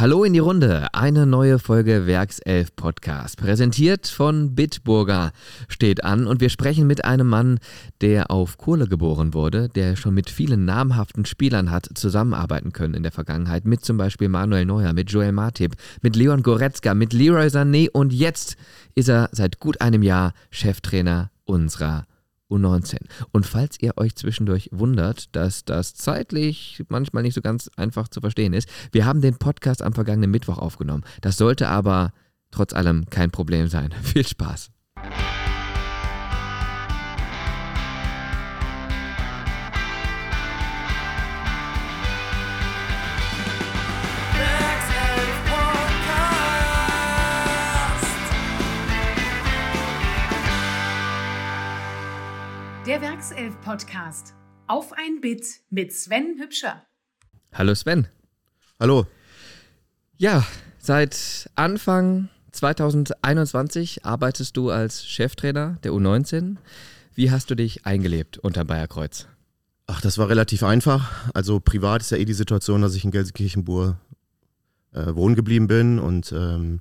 Hallo in die Runde. Eine neue Folge Werkself Podcast, präsentiert von Bitburger, steht an und wir sprechen mit einem Mann, der auf Kohle geboren wurde, der schon mit vielen namhaften Spielern hat zusammenarbeiten können in der Vergangenheit, mit zum Beispiel Manuel Neuer, mit Joel Matip, mit Leon Goretzka, mit Leroy Sané und jetzt ist er seit gut einem Jahr Cheftrainer unserer U19. Und falls ihr euch zwischendurch wundert, dass das zeitlich manchmal nicht so ganz einfach zu verstehen ist, wir haben den Podcast am vergangenen Mittwoch aufgenommen. Das sollte aber trotz allem kein Problem sein. Viel Spaß. Der Werkself-Podcast. Auf ein Bit mit Sven Hübscher. Hallo Sven. Hallo. Ja, seit Anfang 2021 arbeitest du als Cheftrainer der U19. Wie hast du dich eingelebt unter Bayerkreuz? Ach, das war relativ einfach. Also privat ist ja eh die Situation, dass ich in Gelsenkirchenburg äh, wohnen geblieben bin und ähm,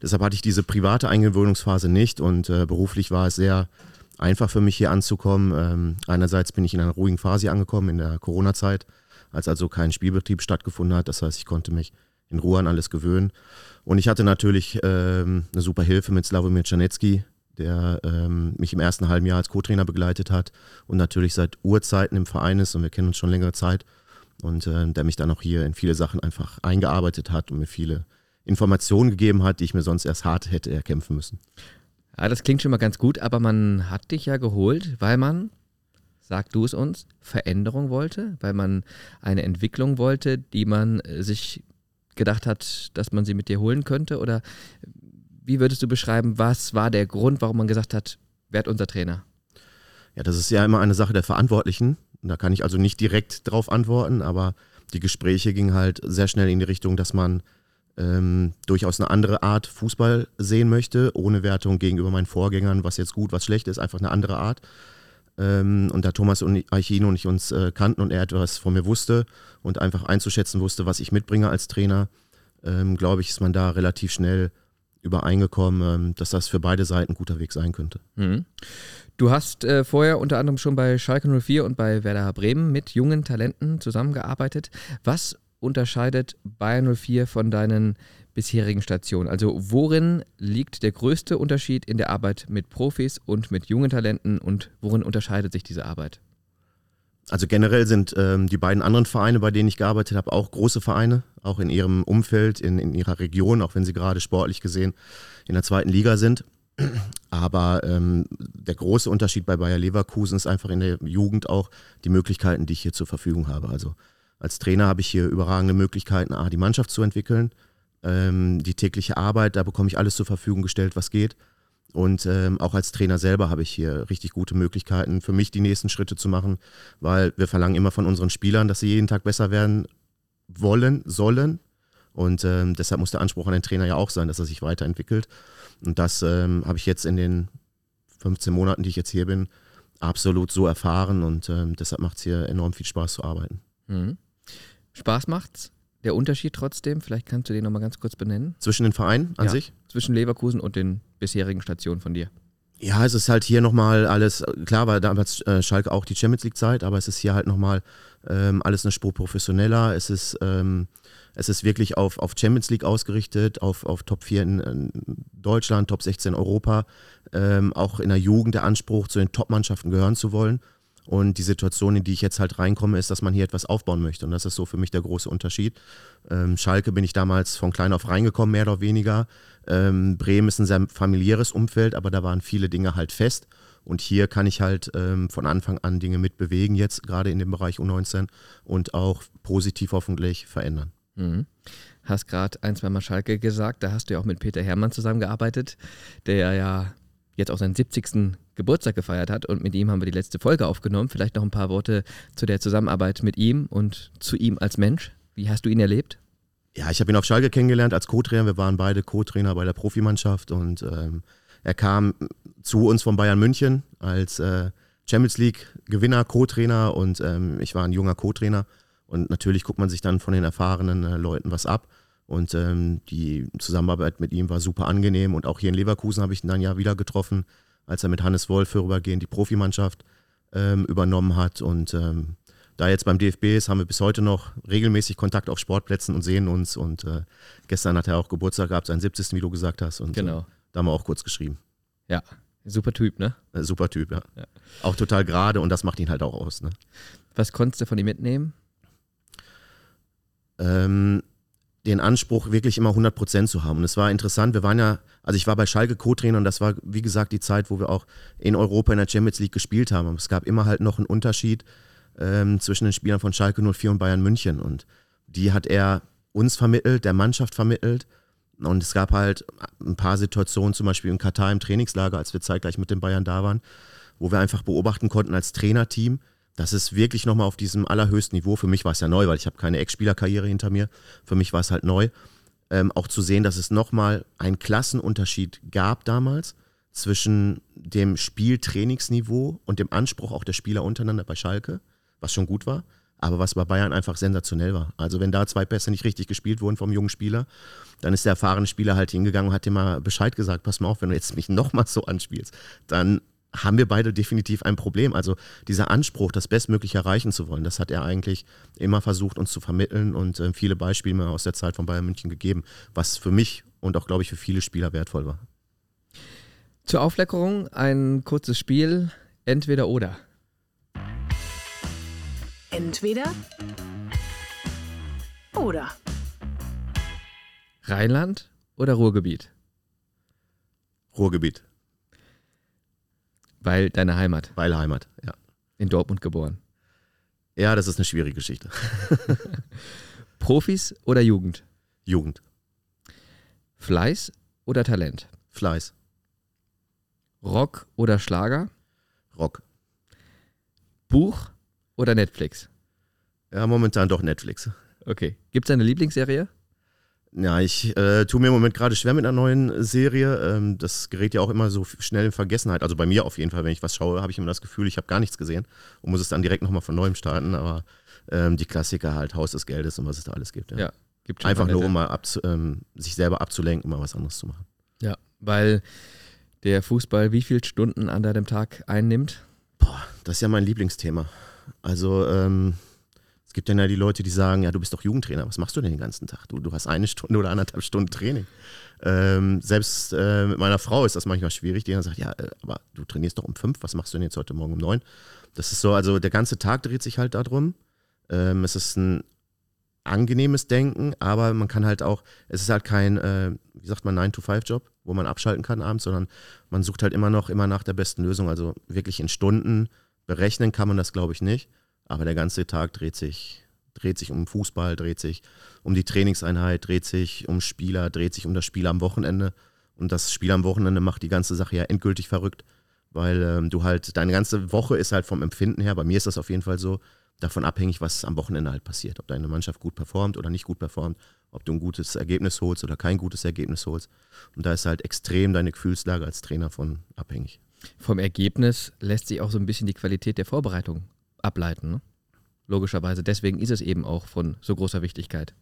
deshalb hatte ich diese private Eingewöhnungsphase nicht und äh, beruflich war es sehr einfach für mich hier anzukommen. Ähm, einerseits bin ich in einer ruhigen Phase angekommen in der Corona-Zeit, als also kein Spielbetrieb stattgefunden hat. Das heißt, ich konnte mich in Ruhe an alles gewöhnen. Und ich hatte natürlich ähm, eine super Hilfe mit Slavomir Czarnecki, der ähm, mich im ersten halben Jahr als Co-Trainer begleitet hat und natürlich seit Urzeiten im Verein ist und wir kennen uns schon längere Zeit und äh, der mich dann auch hier in viele Sachen einfach eingearbeitet hat und mir viele Informationen gegeben hat, die ich mir sonst erst hart hätte erkämpfen müssen. Ja, das klingt schon mal ganz gut, aber man hat dich ja geholt, weil man, sag du es uns, Veränderung wollte, weil man eine Entwicklung wollte, die man äh, sich gedacht hat, dass man sie mit dir holen könnte? Oder wie würdest du beschreiben, was war der Grund, warum man gesagt hat, werd unser Trainer? Ja, das ist ja immer eine Sache der Verantwortlichen. Da kann ich also nicht direkt drauf antworten, aber die Gespräche gingen halt sehr schnell in die Richtung, dass man ähm, durchaus eine andere Art Fußball sehen möchte, ohne Wertung gegenüber meinen Vorgängern, was jetzt gut, was schlecht ist, einfach eine andere Art. Ähm, und da Thomas und Aichino und ich uns äh, kannten und er etwas von mir wusste und einfach einzuschätzen wusste, was ich mitbringe als Trainer, ähm, glaube ich, ist man da relativ schnell übereingekommen, ähm, dass das für beide Seiten ein guter Weg sein könnte. Mhm. Du hast äh, vorher unter anderem schon bei Schalke 04 und bei Werder Bremen mit jungen Talenten zusammengearbeitet. Was unterscheidet Bayern 04 von deinen bisherigen Stationen? Also worin liegt der größte Unterschied in der Arbeit mit Profis und mit jungen Talenten und worin unterscheidet sich diese Arbeit? Also generell sind ähm, die beiden anderen Vereine, bei denen ich gearbeitet habe, auch große Vereine, auch in ihrem Umfeld, in, in ihrer Region, auch wenn sie gerade sportlich gesehen in der zweiten Liga sind. Aber ähm, der große Unterschied bei Bayer Leverkusen ist einfach in der Jugend auch die Möglichkeiten, die ich hier zur Verfügung habe. Also als Trainer habe ich hier überragende Möglichkeiten, A, die Mannschaft zu entwickeln, ähm, die tägliche Arbeit, da bekomme ich alles zur Verfügung gestellt, was geht. Und ähm, auch als Trainer selber habe ich hier richtig gute Möglichkeiten, für mich die nächsten Schritte zu machen, weil wir verlangen immer von unseren Spielern, dass sie jeden Tag besser werden wollen, sollen. Und ähm, deshalb muss der Anspruch an den Trainer ja auch sein, dass er sich weiterentwickelt. Und das ähm, habe ich jetzt in den 15 Monaten, die ich jetzt hier bin, absolut so erfahren. Und ähm, deshalb macht es hier enorm viel Spaß zu arbeiten. Mhm. Spaß macht's. Der Unterschied trotzdem, vielleicht kannst du den nochmal ganz kurz benennen. Zwischen den Vereinen an ja, sich? Zwischen Leverkusen und den bisherigen Stationen von dir. Ja, es ist halt hier nochmal alles, klar war damals äh, Schalke auch die Champions League-Zeit, aber es ist hier halt nochmal ähm, alles eine Spur professioneller. Es ist, ähm, es ist wirklich auf, auf Champions League ausgerichtet, auf, auf Top 4 in, in Deutschland, Top 16 Europa, ähm, auch in der Jugend der Anspruch, zu den Top-Mannschaften gehören zu wollen. Und die Situation, in die ich jetzt halt reinkomme, ist, dass man hier etwas aufbauen möchte. Und das ist so für mich der große Unterschied. Ähm, Schalke bin ich damals von klein auf reingekommen, mehr oder weniger. Ähm, Bremen ist ein sehr familiäres Umfeld, aber da waren viele Dinge halt fest. Und hier kann ich halt ähm, von Anfang an Dinge mitbewegen, jetzt gerade in dem Bereich U19 und auch positiv hoffentlich verändern. Mhm. Hast gerade ein, zwei Mal Schalke gesagt, da hast du ja auch mit Peter Hermann zusammengearbeitet, der ja jetzt auch seinen 70. Geburtstag gefeiert hat und mit ihm haben wir die letzte Folge aufgenommen. Vielleicht noch ein paar Worte zu der Zusammenarbeit mit ihm und zu ihm als Mensch. Wie hast du ihn erlebt? Ja, ich habe ihn auf Schalke kennengelernt als Co-Trainer. Wir waren beide Co-Trainer bei der Profimannschaft und ähm, er kam zu uns von Bayern München als äh, Champions League Gewinner, Co-Trainer und ähm, ich war ein junger Co-Trainer und natürlich guckt man sich dann von den erfahrenen äh, Leuten was ab Und ähm, die Zusammenarbeit mit ihm war super angenehm. Und auch hier in Leverkusen habe ich ihn dann ja wieder getroffen, als er mit Hannes Wolf vorübergehend die Profimannschaft ähm, übernommen hat. Und ähm, da jetzt beim DFB ist, haben wir bis heute noch regelmäßig Kontakt auf Sportplätzen und sehen uns. Und äh, gestern hat er auch Geburtstag gehabt, seinen 70. wie du gesagt hast. Und Genau. äh, da haben wir auch kurz geschrieben. Ja, super Typ, ne? Äh, super Typ, ja. Ja. Auch total gerade und das macht ihn halt auch aus. Ne? Was konntest du von ihm mitnehmen? ähm, den Anspruch, wirklich immer 100 Prozent zu haben. Und es war interessant, wir waren ja, also ich war bei Schalke Co-Trainer und das war, wie gesagt, die Zeit, wo wir auch in Europa in der Champions League gespielt haben. Aber es gab immer halt noch einen Unterschied ähm, zwischen den Spielern von Schalke 04 und Bayern München. Und die hat er uns vermittelt, der Mannschaft vermittelt. Und es gab halt ein paar Situationen, zum Beispiel in Katar im Trainingslager, als wir zeitgleich mit den Bayern da waren, wo wir einfach beobachten konnten als Trainerteam, das ist wirklich nochmal auf diesem allerhöchsten Niveau. Für mich war es ja neu, weil ich habe keine Ex-Spielerkarriere hinter mir. Für mich war es halt neu. Ähm, auch zu sehen, dass es nochmal einen Klassenunterschied gab damals zwischen dem Spieltrainingsniveau und dem Anspruch auch der Spieler untereinander bei Schalke, was schon gut war, aber was bei Bayern einfach sensationell war. Also wenn da zwei Pässe nicht richtig gespielt wurden vom jungen Spieler, dann ist der erfahrene Spieler halt hingegangen und hat ihm mal Bescheid gesagt, pass mal auf, wenn du jetzt mich nochmal so anspielst, dann haben wir beide definitiv ein Problem. Also dieser Anspruch, das Bestmögliche erreichen zu wollen, das hat er eigentlich immer versucht, uns zu vermitteln und äh, viele Beispiele mir aus der Zeit von Bayern München gegeben, was für mich und auch, glaube ich, für viele Spieler wertvoll war. Zur Aufleckerung ein kurzes Spiel, entweder oder. Entweder oder. Rheinland oder Ruhrgebiet? Ruhrgebiet, Weil deine Heimat, weil Heimat, ja. in Dortmund geboren. Ja, das ist eine schwierige Geschichte. Profis oder Jugend? Jugend, Fleiß oder Talent? Fleiß, Rock oder Schlager? Rock. Buch oder Netflix? Ja, momentan doch Netflix. Okay. Gibt es eine Lieblingsserie? Ja, ich äh, tue mir im Moment gerade schwer mit einer neuen Serie. Ähm, das gerät ja auch immer so schnell in Vergessenheit. Also bei mir auf jeden Fall, wenn ich was schaue, habe ich immer das Gefühl, ich habe gar nichts gesehen und muss es dann direkt nochmal von neuem starten. Aber ähm, die Klassiker halt, Haus des Geldes und was es da alles gibt. Ja. Ja. Gibt schon Einfach nur, um mal ähm, sich selber abzulenken, mal was anderes zu machen. Ja, weil der Fußball wie viele Stunden an deinem Tag einnimmt? Boah, das ist ja mein Lieblingsthema. Also, ähm, gibt dann ja die Leute, die sagen, ja, du bist doch Jugendtrainer, was machst du denn den ganzen Tag? Du, du hast eine Stunde oder anderthalb Stunden Training. Ähm, selbst äh, mit meiner Frau ist das manchmal schwierig, die dann sagt, ja, äh, aber du trainierst doch um fünf, was machst du denn jetzt heute Morgen um neun? Das ist so, also der ganze Tag dreht sich halt darum. Ähm, es ist ein angenehmes Denken, aber man kann halt auch, es ist halt kein, äh, wie sagt man, 9-to-5-Job, wo man abschalten kann abends, sondern man sucht halt immer noch, immer nach der besten Lösung. Also wirklich in Stunden berechnen kann man das, glaube ich, nicht. Aber der ganze Tag dreht sich, dreht sich um Fußball, dreht sich um die Trainingseinheit, dreht sich um Spieler, dreht sich um das Spiel am Wochenende. Und das Spiel am Wochenende macht die ganze Sache ja endgültig verrückt, weil ähm, du halt, deine ganze Woche ist halt vom Empfinden her, bei mir ist das auf jeden Fall so, davon abhängig, was am Wochenende halt passiert. Ob deine Mannschaft gut performt oder nicht gut performt, ob du ein gutes Ergebnis holst oder kein gutes Ergebnis holst. Und da ist halt extrem deine Gefühlslage als Trainer von abhängig. Vom Ergebnis lässt sich auch so ein bisschen die Qualität der Vorbereitung ableiten. Ne? Logischerweise. Deswegen ist es eben auch von so großer Wichtigkeit.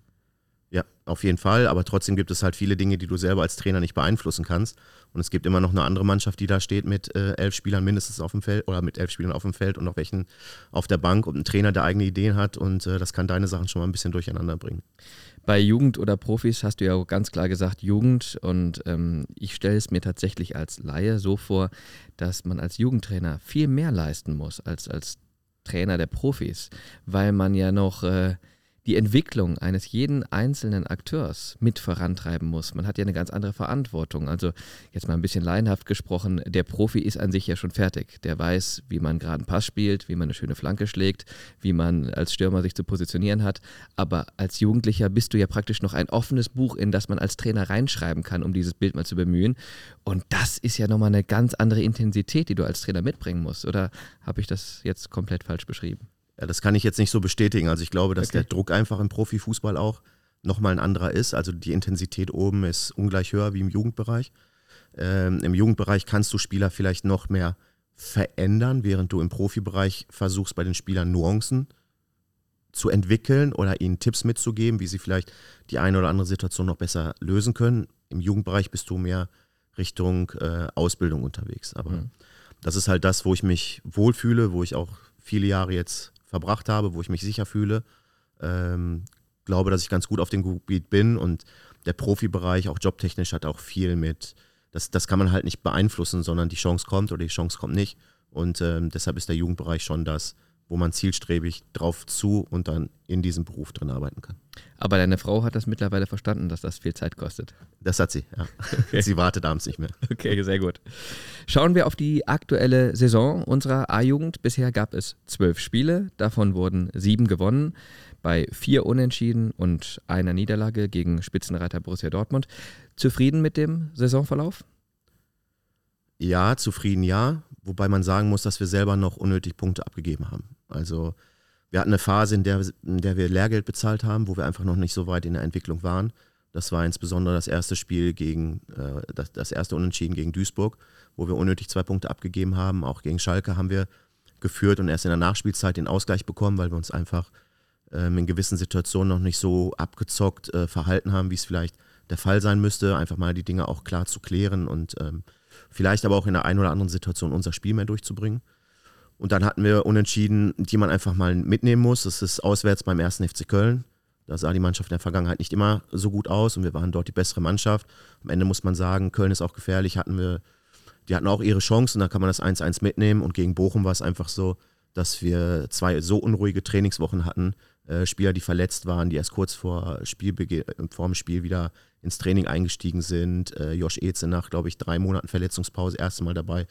Ja, auf jeden Fall. Aber trotzdem gibt es halt viele Dinge, die du selber als Trainer nicht beeinflussen kannst. Und es gibt immer noch eine andere Mannschaft, die da steht mit äh, elf Spielern mindestens auf dem Feld oder mit elf Spielern auf dem Feld und noch welchen auf der Bank und ein Trainer, der eigene Ideen hat. Und äh, das kann deine Sachen schon mal ein bisschen durcheinander bringen. Bei Jugend oder Profis hast du ja auch ganz klar gesagt Jugend und ähm, ich stelle es mir tatsächlich als Laie so vor, dass man als Jugendtrainer viel mehr leisten muss als als Trainer der Profis, weil man ja noch äh, die Entwicklung eines jeden einzelnen Akteurs mit vorantreiben muss. Man hat ja eine ganz andere Verantwortung. Also jetzt mal ein bisschen laienhaft gesprochen, der Profi ist an sich ja schon fertig. Der weiß, wie man gerade einen Pass spielt, wie man eine schöne Flanke schlägt, wie man als Stürmer sich zu positionieren hat. Aber als Jugendlicher bist du ja praktisch noch ein offenes Buch, in das man als Trainer reinschreiben kann, um dieses Bild mal zu bemühen. Und das ist ja nochmal eine ganz andere Intensität, die du als Trainer mitbringen musst. Oder habe ich das jetzt komplett falsch beschrieben? Ja, das kann ich jetzt nicht so bestätigen. Also ich glaube, dass Okay. der Druck einfach im Profifußball auch nochmal ein anderer ist. Also die Intensität oben ist ungleich höher wie im Jugendbereich. Ähm, Im Jugendbereich kannst du Spieler vielleicht noch mehr verändern, während du im Profibereich versuchst, bei den Spielern Nuancen zu entwickeln oder ihnen Tipps mitzugeben, wie sie vielleicht die eine oder andere Situation noch besser lösen können. Im Jugendbereich bist du mehr Richtung äh, Ausbildung unterwegs. Aber mhm. das ist halt das, wo ich mich wohlfühle, wo ich auch viele Jahre jetzt verbracht habe, wo ich mich sicher fühle. Ähm, glaube, dass ich ganz gut auf dem Gebiet bin und der Profibereich, auch jobtechnisch, hat auch viel mit, das, das kann man halt nicht beeinflussen, sondern die Chance kommt oder die Chance kommt nicht. Und ähm, deshalb ist der Jugendbereich schon das, wo man zielstrebig drauf zu und dann in diesem Beruf drin arbeiten kann. Aber deine Frau hat das mittlerweile verstanden, dass das viel Zeit kostet. Das hat sie, ja. Okay. Sie wartet abends nicht mehr. Okay, sehr gut. Schauen wir auf die aktuelle Saison unserer A-Jugend. Bisher gab es zwölf Spiele, davon wurden sieben gewonnen, bei vier Unentschieden und einer Niederlage gegen Spitzenreiter Borussia Dortmund. Zufrieden mit dem Saisonverlauf? Ja, zufrieden ja, wobei man sagen muss, dass wir selber noch unnötig Punkte abgegeben haben. Also wir hatten eine Phase, in der, in der wir Lehrgeld bezahlt haben, wo wir einfach noch nicht so weit in der Entwicklung waren. Das war insbesondere das erste Spiel gegen, äh, das, das erste Unentschieden gegen Duisburg, wo wir unnötig zwei Punkte abgegeben haben. Auch gegen Schalke haben wir geführt und erst in der Nachspielzeit den Ausgleich bekommen, weil wir uns einfach ähm, in gewissen Situationen noch nicht so abgezockt äh, verhalten haben, wie es vielleicht der Fall sein müsste. Einfach mal die Dinge auch klar zu klären und ähm, vielleicht aber auch in der einen oder anderen Situation unser Spiel mehr durchzubringen. Und dann hatten wir Unentschieden, die man einfach mal mitnehmen muss. Das ist auswärts beim ersten FC Köln. Da sah die Mannschaft in der Vergangenheit nicht immer so gut aus und wir waren dort die bessere Mannschaft. Am Ende muss man sagen, Köln ist auch gefährlich. Hatten wir, die hatten auch ihre Chance und da kann man das 1-1 mitnehmen. Und gegen Bochum war es einfach so, dass wir zwei so unruhige Trainingswochen hatten. Äh, Spieler, die verletzt waren, die erst kurz vor, Spielbege vor dem Spiel wieder ins Training eingestiegen sind. Äh, Josh Eze nach, glaube ich, drei Monaten Verletzungspause erste Mal dabei.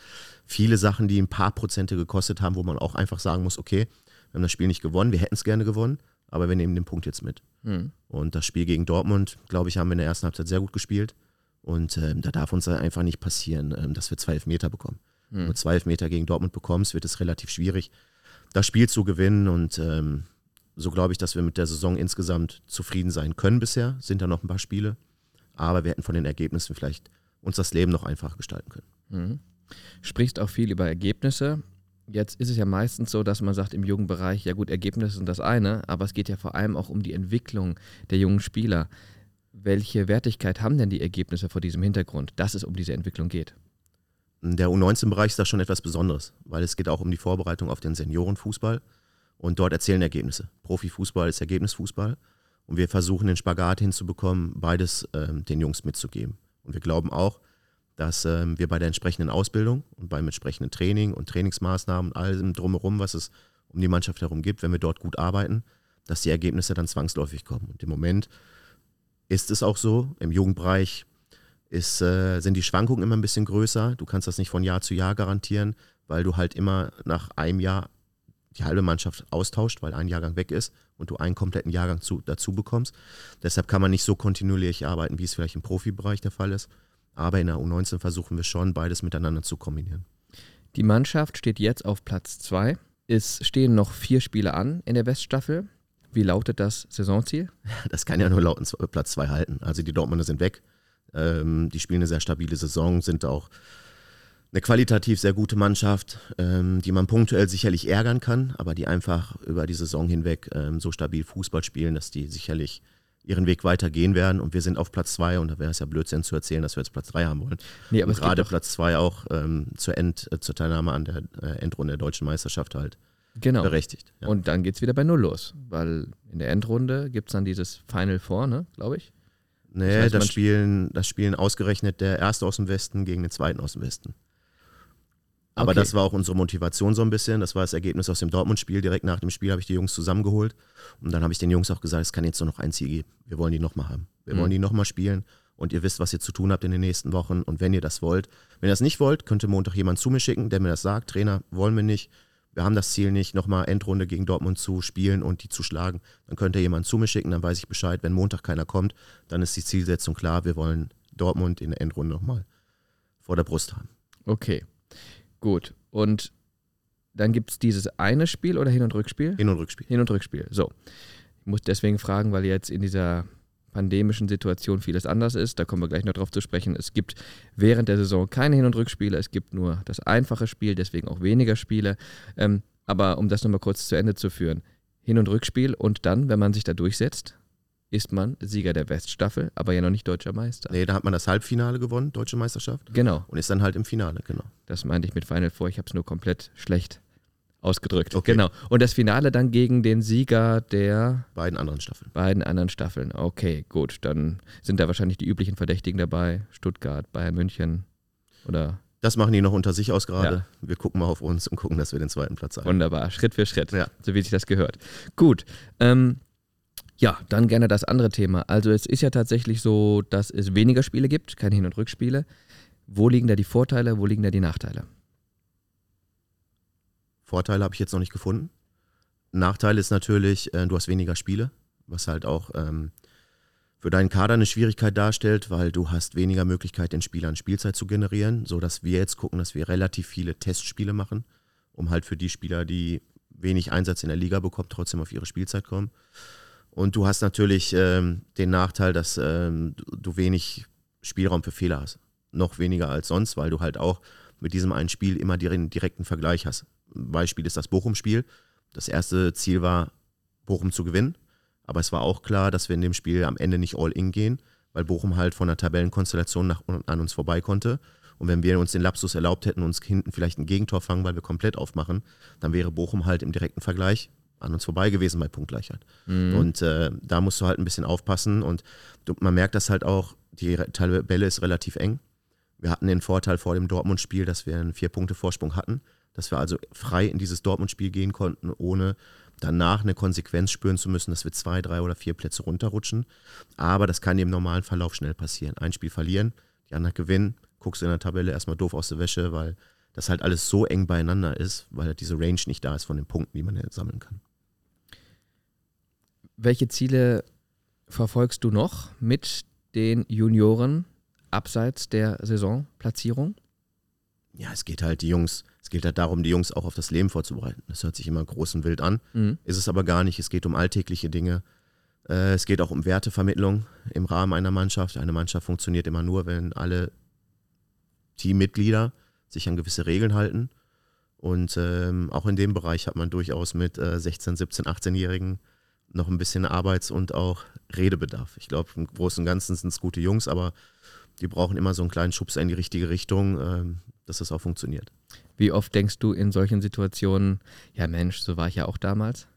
Viele Sachen, die ein paar Prozente gekostet haben, wo man auch einfach sagen muss, okay, wir haben das Spiel nicht gewonnen, wir hätten es gerne gewonnen, aber wir nehmen den Punkt jetzt mit. Mhm. Und das Spiel gegen Dortmund, glaube ich, haben wir in der ersten Halbzeit sehr gut gespielt. Und ähm, da darf uns einfach nicht passieren, ähm, dass wir zwei Elfmeter bekommen. Mhm. Wenn du zwei Elfmeter gegen Dortmund bekommst, wird es relativ schwierig, das Spiel zu gewinnen. Und ähm, so glaube ich, dass wir mit der Saison insgesamt zufrieden sein können bisher. Sind da noch ein paar Spiele aber wir hätten von den Ergebnissen vielleicht uns das Leben noch einfacher gestalten können. Mhm. Sprichst auch viel über Ergebnisse. Jetzt ist es ja meistens so, dass man sagt im Jugendbereich, ja gut, Ergebnisse sind das eine, aber es geht ja vor allem auch um die Entwicklung der jungen Spieler. Welche Wertigkeit haben denn die Ergebnisse vor diesem Hintergrund, dass es um diese Entwicklung geht? Der U19-Bereich ist da schon etwas Besonderes, weil es geht auch um die Vorbereitung auf den Seniorenfußball und dort erzählen Ergebnisse. Profifußball ist Ergebnisfußball und wir versuchen den Spagat hinzubekommen, beides ähm, den Jungs mitzugeben. Und wir glauben auch, dass ähm, wir bei der entsprechenden Ausbildung und beim entsprechenden Training und Trainingsmaßnahmen und allem drumherum, was es um die Mannschaft herum gibt, wenn wir dort gut arbeiten, dass die Ergebnisse dann zwangsläufig kommen. Und im Moment ist es auch so, im Jugendbereich ist, äh, sind die Schwankungen immer ein bisschen größer. Du kannst das nicht von Jahr zu Jahr garantieren, weil du halt immer nach einem Jahr die halbe Mannschaft austauscht, weil ein Jahrgang weg ist und du einen kompletten Jahrgang zu, dazu bekommst. Deshalb kann man nicht so kontinuierlich arbeiten, wie es vielleicht im Profibereich der Fall ist. Aber in der U19 versuchen wir schon, beides miteinander zu kombinieren. Die Mannschaft steht jetzt auf Platz 2. Es stehen noch vier Spiele an in der Weststaffel. Wie lautet das Saisonziel? Das kann ja nur lauten Platz 2 halten. Also die Dortmunder sind weg. Ähm, die spielen eine sehr stabile Saison, sind auch eine qualitativ sehr gute Mannschaft, ähm, die man punktuell sicherlich ärgern kann, aber die einfach über die Saison hinweg ähm, so stabil Fußball spielen, dass die sicherlich ihren Weg weitergehen werden. Und wir sind auf Platz zwei und da wäre es ja Blödsinn zu erzählen, dass wir jetzt Platz drei haben wollen. Nee, aber gerade Platz zwei auch ähm, zur, End, äh, zur Teilnahme an der äh, Endrunde der deutschen Meisterschaft halt genau. berechtigt. Ja. Und dann geht es wieder bei Null los, weil in der Endrunde gibt es dann dieses Final Four, ne, glaube ich. Nee, das, heißt, das, spielen, das spielen ausgerechnet der Erste aus dem Westen gegen den Zweiten aus dem Westen. Aber okay. das war auch unsere Motivation so ein bisschen. Das war das Ergebnis aus dem Dortmund-Spiel. Direkt nach dem Spiel habe ich die Jungs zusammengeholt. Und dann habe ich den Jungs auch gesagt, es kann jetzt nur noch ein Ziel geben. Wir wollen die nochmal haben. Wir mhm. wollen die nochmal spielen. Und ihr wisst, was ihr zu tun habt in den nächsten Wochen. Und wenn ihr das wollt, wenn ihr das nicht wollt, könnte Montag jemand zu mir schicken, der mir das sagt. Trainer, wollen wir nicht. Wir haben das Ziel nicht, nochmal Endrunde gegen Dortmund zu spielen und die zu schlagen. Dann könnt ihr jemand zu mir schicken, dann weiß ich Bescheid. Wenn Montag keiner kommt, dann ist die Zielsetzung klar. Wir wollen Dortmund in der Endrunde nochmal vor der Brust haben. Okay. Gut. Und dann gibt es dieses eine Spiel oder Hin- und Rückspiel? Hin- und Rückspiel. Hin- und Rückspiel. So. Ich muss deswegen fragen, weil jetzt in dieser pandemischen Situation vieles anders ist. Da kommen wir gleich noch drauf zu sprechen. Es gibt während der Saison keine Hin- und Rückspiele. Es gibt nur das einfache Spiel, deswegen auch weniger Spiele. Ähm, aber um das nochmal kurz zu Ende zu führen. Hin- und Rückspiel und dann, wenn man sich da durchsetzt, ist man Sieger der Weststaffel, aber ja noch nicht deutscher Meister. Nee, da hat man das Halbfinale gewonnen, Deutsche Meisterschaft. Genau. Und ist dann halt im Finale, genau. Das meinte ich mit Final Four, ich habe es nur komplett schlecht ausgedrückt. Okay. Genau. Und das Finale dann gegen den Sieger der Beiden anderen Staffeln. beiden anderen Staffeln. Okay, gut. Dann sind da wahrscheinlich die üblichen Verdächtigen dabei. Stuttgart, Bayern München oder Das machen die noch unter sich aus gerade. Wir gucken mal auf uns und gucken, dass wir den zweiten Platz haben. wunderbar. Schritt für Schritt. Ja. So wie sich das gehört. Gut. Ähm, ja, dann gerne das andere Thema. Also es ist ja tatsächlich so, dass es weniger Spiele gibt, keine Hin- und Rückspiele. Wo liegen da die Vorteile, wo liegen da die Nachteile? Vorteile habe ich jetzt noch nicht gefunden. Nachteil ist natürlich, äh, du hast weniger Spiele, was halt auch ähm, für deinen Kader eine Schwierigkeit darstellt, weil du hast weniger Möglichkeit, den Spielern Spielzeit zu generieren, sodass wir jetzt gucken, dass wir relativ viele Testspiele machen, um halt für die Spieler, die wenig Einsatz in der Liga bekommen, trotzdem auf ihre Spielzeit kommen. Und du hast natürlich ähm, den Nachteil, dass ähm, du, wenig Spielraum für Fehler hast. Noch weniger als sonst, weil du halt auch mit diesem einen Spiel immer den direkten Vergleich hast. Beispiel ist das Bochum-Spiel. Das erste Ziel war, Bochum zu gewinnen. Aber es war auch klar, dass wir in dem Spiel am Ende nicht all in gehen, weil Bochum halt von der Tabellenkonstellation nach, an uns vorbei konnte. Und wenn wir uns den Lapsus erlaubt hätten, uns hinten vielleicht ein Gegentor fangen, weil wir komplett aufmachen, dann wäre Bochum halt im direkten Vergleich an uns vorbei gewesen bei Punktgleichheit. Und äh, da musst du halt ein bisschen aufpassen. Und du, man merkt das halt auch, die Tabelle ist relativ eng. Wir hatten den Vorteil vor dem Dortmund-Spiel, dass wir einen Vier-Punkte-Vorsprung hatten, dass wir also frei in dieses Dortmund-Spiel gehen konnten, ohne danach eine Konsequenz spüren zu müssen, dass wir zwei, drei oder vier Plätze runterrutschen. Aber das kann im normalen Verlauf schnell passieren. Ein Spiel verlieren, die anderen gewinnen, guckst du in der Tabelle erstmal doof aus der Wäsche, weil das halt alles so eng beieinander ist, weil halt diese Range nicht da ist von den Punkten, die man sammeln kann. Welche Ziele verfolgst du noch mit den Junioren abseits der Saisonplatzierung? Ja, es geht halt die Jungs, es geht halt darum, die Jungs auch auf das Leben vorzubereiten. Das hört sich immer groß und wild an. Mhm. Ist es aber gar nicht. Es geht um alltägliche Dinge. Äh, es geht auch um Wertevermittlung im Rahmen einer Mannschaft. Eine Mannschaft funktioniert immer nur, wenn alle Teammitglieder sich an gewisse Regeln halten. Und ähm, auch in dem Bereich hat man durchaus mit äh, 16, 17, 18-Jährigen noch ein bisschen Arbeits- und auch Redebedarf. Ich glaube, im Großen und Ganzen sind es gute Jungs, aber die brauchen immer so einen kleinen Schubser in die richtige Richtung, ähm, dass das auch funktioniert. Wie oft denkst du in solchen Situationen, ja Mensch, so war ich ja auch damals?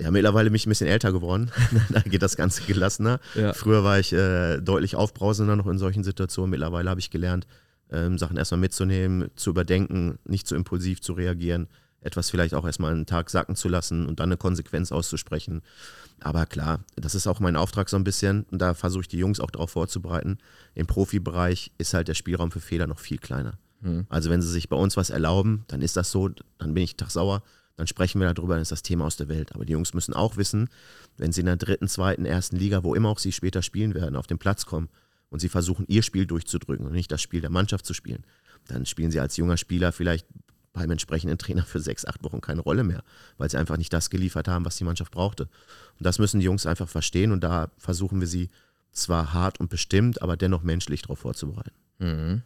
Ja, mittlerweile bin ich ein bisschen älter geworden. da geht das Ganze gelassener. Ja. Früher war ich äh, deutlich aufbrausender noch in solchen Situationen. Mittlerweile habe ich gelernt, ähm, Sachen erstmal mitzunehmen, zu überdenken, nicht zu impulsiv zu reagieren, etwas vielleicht auch erstmal einen Tag sacken zu lassen und dann eine Konsequenz auszusprechen. Aber klar, das ist auch mein Auftrag so ein bisschen. Und da versuche ich die Jungs auch darauf vorzubereiten. Im Profibereich ist halt der Spielraum für Fehler noch viel kleiner. Hm. Also wenn sie sich bei uns was erlauben, dann ist das so, dann bin ich tagsauer, dann sprechen wir darüber, dann ist das Thema aus der Welt. Aber die Jungs müssen auch wissen, wenn sie in der dritten, zweiten, ersten Liga, wo immer auch sie später spielen werden, auf den Platz kommen und sie versuchen, ihr Spiel durchzudrücken und nicht das Spiel der Mannschaft zu spielen, dann spielen sie als junger Spieler vielleicht beim entsprechenden Trainer für sechs, acht Wochen keine Rolle mehr, weil sie einfach nicht das geliefert haben, was die Mannschaft brauchte. Und das müssen die Jungs einfach verstehen und da versuchen wir sie zwar hart und bestimmt, aber dennoch menschlich darauf vorzubereiten. Mhm.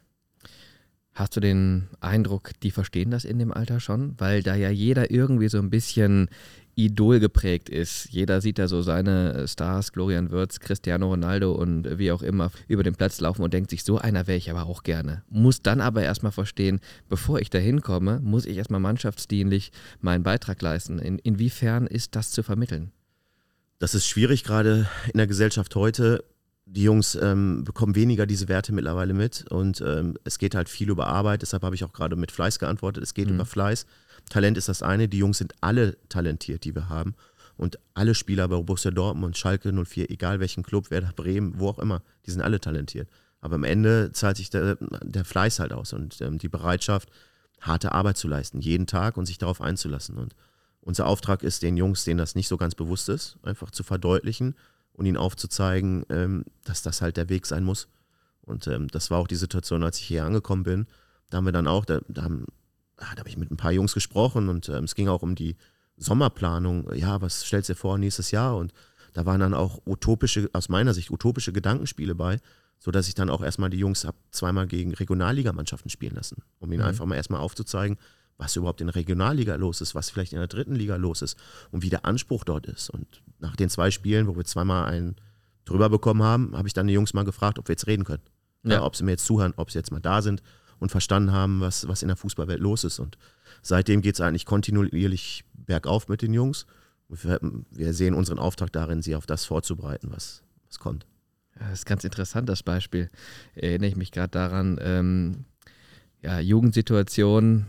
Hast du den Eindruck, die verstehen das in dem Alter schon? Weil da ja jeder irgendwie so ein bisschen Idol geprägt ist. Jeder sieht da so seine Stars, Florian Wirtz, Cristiano Ronaldo und wie auch immer über den Platz laufen und denkt sich, so einer wäre ich aber auch gerne. Muss dann aber erstmal verstehen, bevor ich da hinkomme, muss ich erstmal mannschaftsdienlich meinen Beitrag leisten. In, inwiefern ist das zu vermitteln? Das ist schwierig, gerade in der Gesellschaft heute. Die Jungs ähm, bekommen weniger diese Werte mittlerweile mit und ähm, es geht halt viel über Arbeit. Deshalb habe ich auch gerade mit Fleiß geantwortet. Es geht Mhm. über Fleiß. Talent ist das eine. Die Jungs sind alle talentiert, die wir haben. Und alle Spieler bei Borussia Dortmund, Schalke 04, egal welchen Club, Werder Bremen, wo auch immer, die sind alle talentiert. Aber am Ende zahlt sich der, der Fleiß halt aus und ähm, die Bereitschaft, harte Arbeit zu leisten, jeden Tag und sich darauf einzulassen. Und unser Auftrag ist, den Jungs, denen das nicht so ganz bewusst ist, einfach zu verdeutlichen und ihnen aufzuzeigen, ähm, dass das halt der Weg sein muss. Und ähm, das war auch die Situation, als ich hier angekommen bin. Da haben wir dann auch, da, da, haben, da habe ich mit ein paar Jungs gesprochen und ähm, es ging auch um die Sommerplanung. Ja, was stellst du dir vor nächstes Jahr? Und da waren dann auch utopische, aus meiner Sicht, utopische Gedankenspiele bei, sodass ich dann auch erstmal die Jungs hab zweimal gegen Regionalligamannschaften spielen lassen, um ihnen Mhm. einfach mal erstmal aufzuzeigen, was überhaupt in der Regionalliga los ist, was vielleicht in der dritten Liga los ist und wie der Anspruch dort ist. Und nach den zwei Spielen, wo wir zweimal einen drüber bekommen haben, habe ich dann die Jungs mal gefragt, ob wir jetzt reden können. Ja. Ja, ob sie mir jetzt zuhören, ob sie jetzt mal da sind und verstanden haben, was, was in der Fußballwelt los ist. Und seitdem geht es eigentlich kontinuierlich bergauf mit den Jungs. Wir, wir, sehen unseren Auftrag darin, sie auf das vorzubereiten, was, was kommt. Das ist ganz interessant, das Beispiel. Erinnere ich mich gerade daran, ähm, ja, Jugendsituation,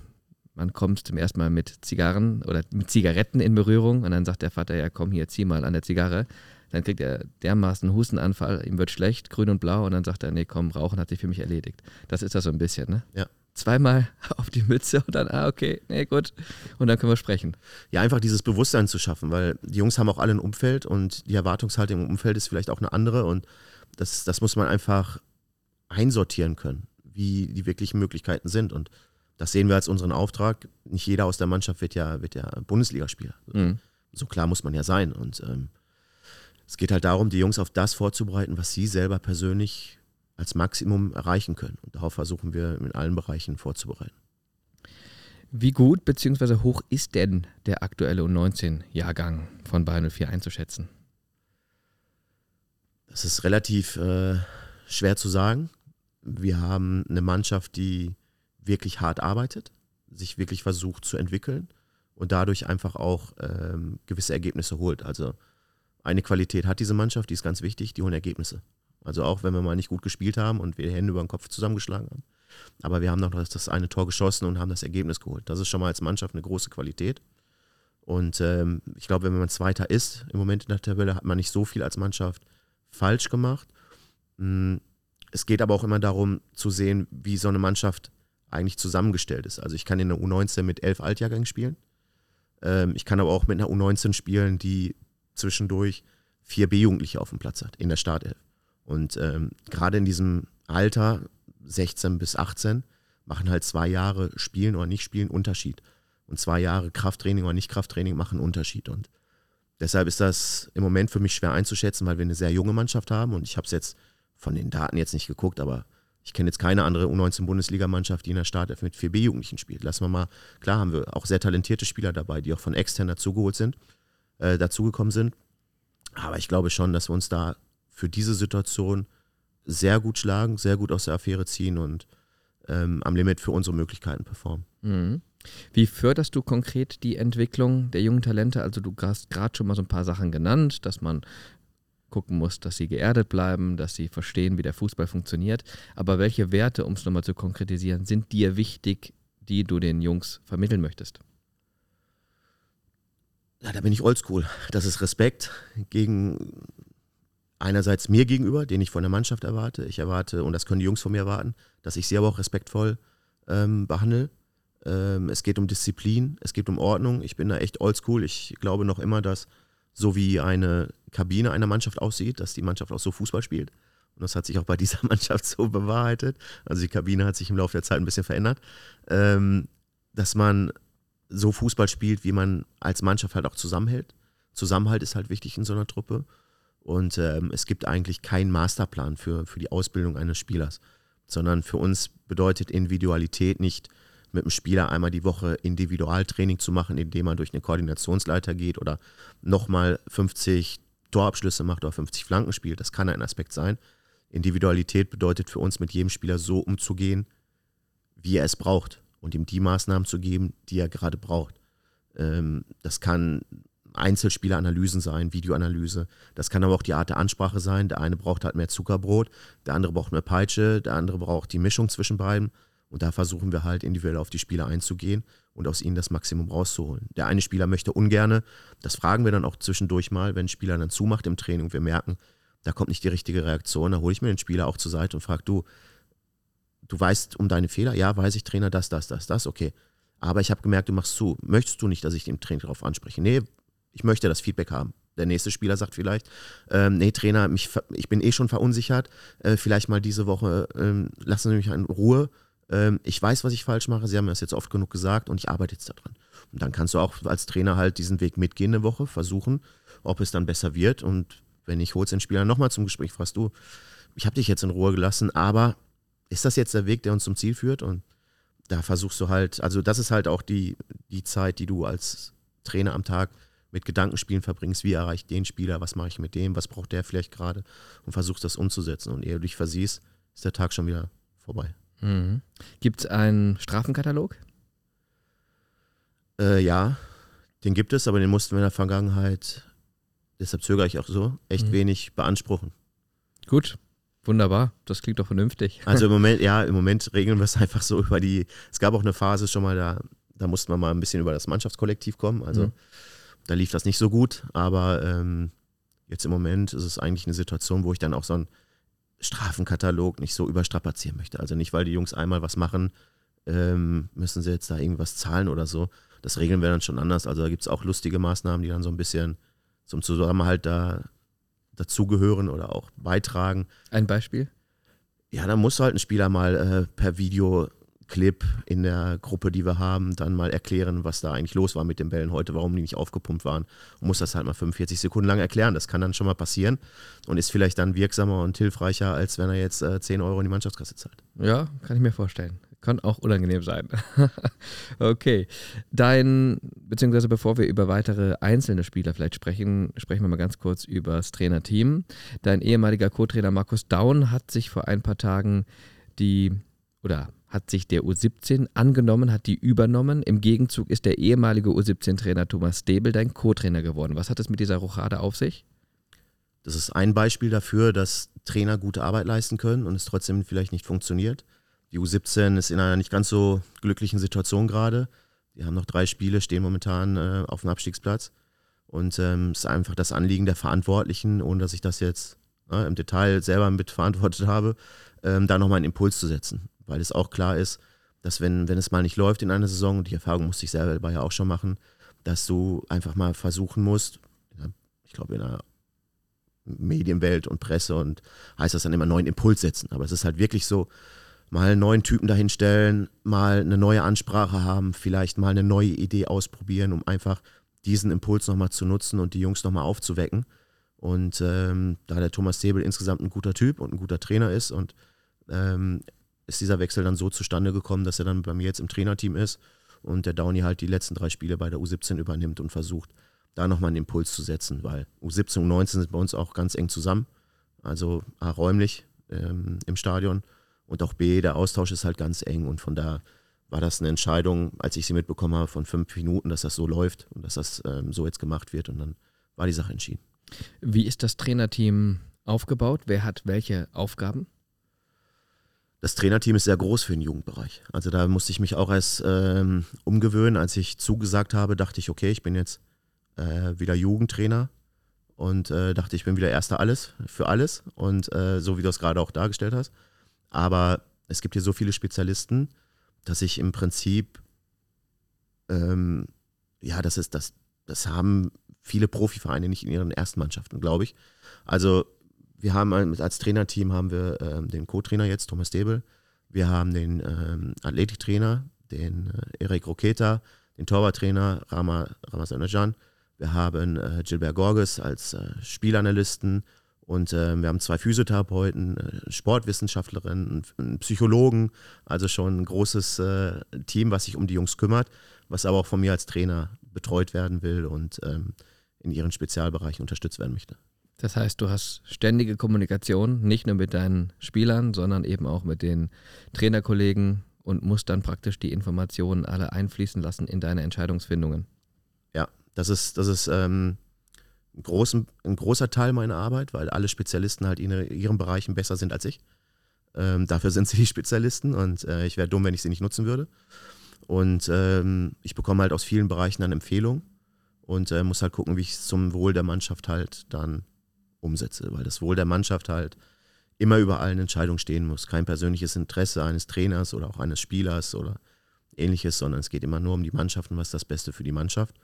man kommt zum ersten Mal mit Zigarren oder mit Zigaretten in Berührung und dann sagt der Vater, ja komm hier, zieh mal an der Zigarre. Dann kriegt er dermaßen einen Hustenanfall, ihm wird schlecht, grün und blau und dann sagt er, nee komm, Rauchen hat sich für mich erledigt. Das ist das so ein bisschen, ne? Ja. Zweimal auf die Mütze und dann, ah, okay, nee, gut. Und dann können wir sprechen. Ja, einfach dieses Bewusstsein zu schaffen, weil die Jungs haben auch alle ein Umfeld und die Erwartungshaltung im Umfeld ist vielleicht auch eine andere und das, das muss man einfach einsortieren können, wie die wirklichen Möglichkeiten sind. Und das sehen wir als unseren Auftrag. Nicht jeder aus der Mannschaft wird ja, wird ja Bundesligaspieler. Mhm. So klar muss man ja sein. Und ähm, es geht halt darum, die Jungs auf das vorzubereiten, was sie selber persönlich als Maximum erreichen können. Und darauf versuchen wir in allen Bereichen vorzubereiten. Wie gut bzw. hoch ist denn der aktuelle U19-Jahrgang von Bayern 04 einzuschätzen? Das ist relativ äh, schwer zu sagen. Wir haben eine Mannschaft, die wirklich hart arbeitet, sich wirklich versucht zu entwickeln und dadurch einfach auch ähm, gewisse Ergebnisse holt. Also eine Qualität hat diese Mannschaft, die ist ganz wichtig, die holen Ergebnisse. Also auch wenn wir mal nicht gut gespielt haben und wir Hände über den Kopf zusammengeschlagen haben. Aber wir haben noch das, eine Tor geschossen und haben das Ergebnis geholt. Das ist schon mal als Mannschaft eine große Qualität. Und ähm, ich glaube, wenn man Zweiter ist im Moment in der Tabelle, hat man nicht so viel als Mannschaft falsch gemacht. Mm, es geht aber auch immer darum zu sehen, wie so eine Mannschaft eigentlich zusammengestellt ist. Also ich kann in der U19 mit elf Altjahrgängen spielen. Ähm, ich kann aber auch mit einer U19 spielen, die zwischendurch vier B-Jugendliche auf dem Platz hat, in der Startelf. Und ähm, gerade in diesem Alter, 16 bis 18, machen halt zwei Jahre Spielen oder nicht Spielen Unterschied. Und zwei Jahre Krafttraining oder nicht Krafttraining machen Unterschied. Und deshalb ist das im Moment für mich schwer einzuschätzen, weil wir eine sehr junge Mannschaft haben. Und ich habe es jetzt von den Daten jetzt nicht geguckt, aber ich kenne jetzt keine andere U19-Bundesligamannschaft, die in der Startelf mit 4B-Jugendlichen spielt. Lassen wir mal, klar haben wir auch sehr talentierte Spieler dabei, die auch von extern dazugeholt sind, äh, dazugekommen sind. Aber ich glaube schon, dass wir uns da für diese Situation sehr gut schlagen, sehr gut aus der Affäre ziehen und ähm, am Limit für unsere Möglichkeiten performen. Mhm. Wie förderst du konkret die Entwicklung der jungen Talente? Also du hast gerade schon mal so ein paar Sachen genannt, dass man gucken muss, dass sie geerdet bleiben, dass sie verstehen, wie der Fußball funktioniert. Aber welche Werte, um es nochmal zu konkretisieren, sind dir wichtig, die du den Jungs vermitteln möchtest? Ja, da bin ich oldschool. Das ist Respekt gegen einerseits mir gegenüber, den ich von der Mannschaft erwarte. Ich erwarte, und das können die Jungs von mir erwarten, dass ich sie aber auch respektvoll ähm, behandle. Ähm, es geht um Disziplin, es geht um Ordnung. Ich bin da echt oldschool. Ich glaube noch immer, dass so wie eine Kabine einer Mannschaft aussieht, dass die Mannschaft auch so Fußball spielt. Und das hat sich auch bei dieser Mannschaft so bewahrheitet. Also die Kabine hat sich im Laufe der Zeit ein bisschen verändert. Ähm, dass man so Fußball spielt, wie man als Mannschaft halt auch zusammenhält. Zusammenhalt ist halt wichtig in so einer Truppe. Und ähm, es gibt eigentlich keinen Masterplan für, für die Ausbildung eines Spielers, sondern für uns bedeutet Individualität nicht, mit dem Spieler einmal die Woche Individualtraining zu machen, indem man durch eine Koordinationsleiter geht oder nochmal 50 Torabschlüsse macht oder 50 Flanken spielt. Das kann ein Aspekt sein. Individualität bedeutet für uns, mit jedem Spieler so umzugehen, wie er es braucht und ihm die Maßnahmen zu geben, die er gerade braucht. Ähm, das kann Einzelspieleranalysen sein, Videoanalyse. Das kann aber auch die Art der Ansprache sein. Der eine braucht halt mehr Zuckerbrot, der andere braucht mehr Peitsche, der andere braucht die Mischung zwischen beiden. Und da versuchen wir halt individuell auf die Spieler einzugehen und aus ihnen das Maximum rauszuholen. Der eine Spieler möchte ungerne, das fragen wir dann auch zwischendurch mal, wenn ein Spieler dann zumacht im Training und wir merken, da kommt nicht die richtige Reaktion, da hole ich mir den Spieler auch zur Seite und frage, du, du weißt um deine Fehler? Ja, weiß ich, Trainer, das, das, das, das, okay. Aber ich habe gemerkt, du machst zu. Möchtest du nicht, dass ich den Trainer darauf anspreche? Nee, ich möchte das Feedback haben. Der nächste Spieler sagt vielleicht, ähm, nee, Trainer, mich, ich bin eh schon verunsichert, äh, vielleicht mal diese Woche ähm, lassen Sie mich in Ruhe ähm, ich weiß, was ich falsch mache, Sie haben mir das jetzt oft genug gesagt und ich arbeite jetzt daran. Und dann kannst du auch als Trainer halt diesen Weg mitgehen eine Woche, versuchen, ob es dann besser wird. Und wenn ich holst den Spieler nochmal zum Gespräch, fragst du, ich habe dich jetzt in Ruhe gelassen, aber ist das jetzt der Weg, der uns zum Ziel führt? Und da versuchst du halt, also das ist halt auch die, die Zeit, die du als Trainer am Tag mit Gedankenspielen verbringst, wie erreiche ich den Spieler, was mache ich mit dem, was braucht der vielleicht gerade und versuchst das umzusetzen. Und ehe du dich versiehst, ist der Tag schon wieder vorbei. Mhm. Gibt es einen Strafenkatalog? Äh, ja, den gibt es, aber den mussten wir in der Vergangenheit, deshalb zögere ich auch so, echt mhm. wenig beanspruchen. Gut, wunderbar. Das klingt doch vernünftig. Also im Moment, ja, im Moment regeln wir es einfach so über die. Es gab auch eine Phase schon mal, da, da mussten wir mal ein bisschen über das Mannschaftskollektiv kommen. Also mhm. da lief das nicht so gut, aber ähm, jetzt im Moment ist es eigentlich eine Situation, wo ich dann auch so einen Strafenkatalog nicht so überstrapazieren möchte. Also nicht, weil die Jungs einmal was machen, ähm, müssen sie jetzt da irgendwas zahlen oder so. Das regeln wir dann schon anders. Also da gibt es auch lustige Maßnahmen, die dann so ein bisschen zum Zusammenhalt da dazugehören oder auch beitragen. Ein Beispiel? Ja, da muss halt ein Spieler mal äh, per Videoclip in der Gruppe, die wir haben, dann mal erklären, was da eigentlich los war mit den Bällen heute, warum die nicht aufgepumpt waren. Und muss das halt mal 45 Sekunden lang erklären. Das kann dann schon mal passieren und ist vielleicht dann wirksamer und hilfreicher, als wenn er jetzt äh, 10 Euro in die Mannschaftskasse zahlt. Ja, kann ich mir vorstellen. Kann auch unangenehm sein. okay. Dein, beziehungsweise bevor wir über weitere einzelne Spieler vielleicht sprechen, sprechen wir mal ganz kurz über das Trainerteam. Dein ehemaliger Co-Trainer Markus Daun hat sich vor ein paar Tagen die, oder hat sich der U17 angenommen, hat die übernommen. Im Gegenzug ist der ehemalige U17-Trainer Thomas Stebel dein Co-Trainer geworden. Was hat es mit dieser Rochade auf sich? Das ist ein Beispiel dafür, dass Trainer gute Arbeit leisten können und es trotzdem vielleicht nicht funktioniert. Die U17 ist in einer nicht ganz so glücklichen Situation gerade. Die haben noch drei Spiele, stehen momentan äh, auf dem Abstiegsplatz. Und ähm, es ist einfach das Anliegen der Verantwortlichen, ohne dass ich das jetzt äh, im Detail selber mitverantwortet habe, ähm, da nochmal einen Impuls zu setzen. Weil es auch klar ist, dass wenn, wenn es mal nicht läuft in einer Saison, und die Erfahrung musste ich selber ja auch schon machen, dass du einfach mal versuchen musst, ich glaube in der Medienwelt und Presse und heißt das dann immer neuen Impuls setzen. Aber es ist halt wirklich so, mal einen neuen Typen dahinstellen, mal eine neue Ansprache haben, vielleicht mal eine neue Idee ausprobieren, um einfach diesen Impuls nochmal zu nutzen und die Jungs nochmal aufzuwecken. Und ähm, da der Thomas Sebel insgesamt ein guter Typ und ein guter Trainer ist und ähm, ist dieser Wechsel dann so zustande gekommen, dass er dann bei mir jetzt im Trainerteam ist und der Downey halt die letzten drei Spiele bei der U17 übernimmt und versucht, da nochmal einen Impuls zu setzen, weil U17 und U19 sind bei uns auch ganz eng zusammen, also räumlich ähm, im Stadion und auch B, der Austausch ist halt ganz eng und von da war das eine Entscheidung, als ich sie mitbekommen habe, von fünf Minuten, dass das so läuft und dass das ähm, so jetzt gemacht wird und dann war die Sache entschieden. Wie ist das Trainerteam aufgebaut? Wer hat welche Aufgaben? Das Trainerteam ist sehr groß für den Jugendbereich. Also da musste ich mich auch erst ähm, umgewöhnen. Als ich zugesagt habe, dachte ich, okay, ich bin jetzt äh, wieder Jugendtrainer und äh, dachte, ich bin wieder Erster alles für alles und äh, so wie du es gerade auch dargestellt hast. Aber es gibt hier so viele Spezialisten, dass ich im Prinzip, ähm, ja, das ist, das, das haben viele Profivereine nicht in ihren ersten Mannschaften, glaube ich. Also wir haben als Trainerteam haben wir ähm, den Co-Trainer jetzt, Thomas Debel. Wir haben den ähm, Athletiktrainer, den äh, Erik Roketa, den Torwarttrainer Rama Ramazanajan. Wir haben äh, Gilbert Gorges als äh, Spielanalysten und äh, wir haben zwei Physiotherapeuten, äh, Sportwissenschaftlerinnen, einen Psychologen, also schon ein großes äh, Team, was sich um die Jungs kümmert, was aber auch von mir als Trainer betreut werden will und ähm, in ihren Spezialbereichen unterstützt werden möchte. Das heißt, du hast ständige Kommunikation, nicht nur mit deinen Spielern, sondern eben auch mit den Trainerkollegen und musst dann praktisch die Informationen alle einfließen lassen in deine Entscheidungsfindungen. Ja, das ist, das ist ähm, großen, ein großer Teil meiner Arbeit, weil alle Spezialisten halt in ihren Bereichen besser sind als ich. Ähm, dafür sind sie die Spezialisten und äh, ich wäre dumm, wenn ich sie nicht nutzen würde. Und ähm, ich bekomme halt aus vielen Bereichen dann Empfehlungen und äh, muss halt gucken, wie ich es zum Wohl der Mannschaft halt dann umsetze, weil das Wohl der Mannschaft halt immer über allen Entscheidungen stehen muss. Kein persönliches Interesse eines Trainers oder auch eines Spielers oder ähnliches, sondern es geht immer nur um die Mannschaft und was ist das Beste für die Mannschaft.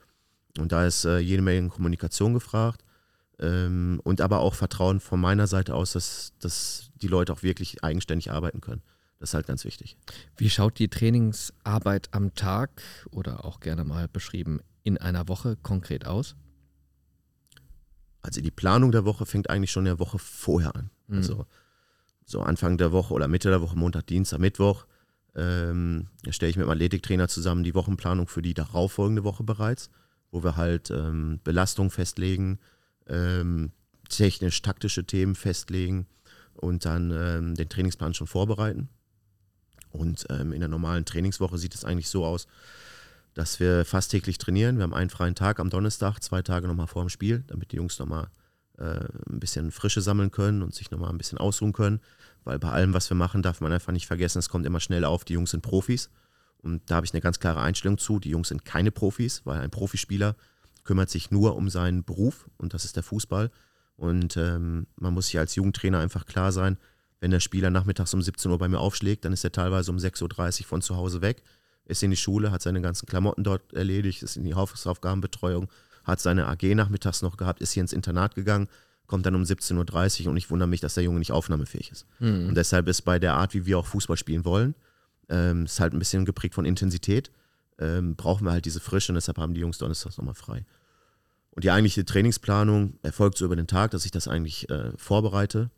Und da ist äh, jede Menge Kommunikation gefragt ähm, und aber auch Vertrauen von meiner Seite aus, dass, dass die Leute auch wirklich eigenständig arbeiten können. Das ist halt ganz wichtig. Wie schaut die Trainingsarbeit am Tag oder auch gerne mal beschrieben in einer Woche konkret aus? Also die Planung der Woche fängt eigentlich schon eine Woche vorher an. Mhm. Also so Anfang der Woche oder Mitte der Woche, Montag, Dienstag, Mittwoch Ähm, da stelle ich mit dem Athletiktrainer zusammen die Wochenplanung für die darauffolgende Woche bereits, wo wir halt ähm, Belastung festlegen, ähm, technisch-taktische Themen festlegen und dann ähm, den Trainingsplan schon vorbereiten. Und ähm, in der normalen Trainingswoche sieht es eigentlich so aus, dass wir fast täglich trainieren. Wir haben einen freien Tag am Donnerstag, zwei Tage nochmal vor dem Spiel, damit die Jungs nochmal äh, ein bisschen Frische sammeln können und sich nochmal ein bisschen ausruhen können. Weil bei allem, was wir machen, darf man einfach nicht vergessen, es kommt immer schnell auf, die Jungs sind Profis. Und da habe ich eine ganz klare Einstellung zu. Die Jungs sind keine Profis, weil ein Profispieler kümmert sich nur um seinen Beruf und das ist der Fußball. Und ähm, man muss sich als Jugendtrainer einfach klar sein, wenn der Spieler nachmittags um 17 Uhr bei mir aufschlägt, dann ist er teilweise um 6.30 Uhr von zu Hause weg, ist in die Schule, hat seine ganzen Klamotten dort erledigt, ist in die Hausaufgabenbetreuung, hat seine AG nachmittags noch gehabt, ist hier ins Internat gegangen, kommt dann um 17.30 Uhr und ich wundere mich, dass der Junge nicht aufnahmefähig ist. Mhm. Und deshalb ist bei der Art, wie wir auch Fußball spielen wollen, ähm, ist halt ein bisschen geprägt von Intensität, ähm, brauchen wir halt diese Frische und deshalb haben die Jungs donnerstags nochmal frei. Und die eigentliche Trainingsplanung erfolgt so über den Tag, dass ich das eigentlich äh, vorbereite.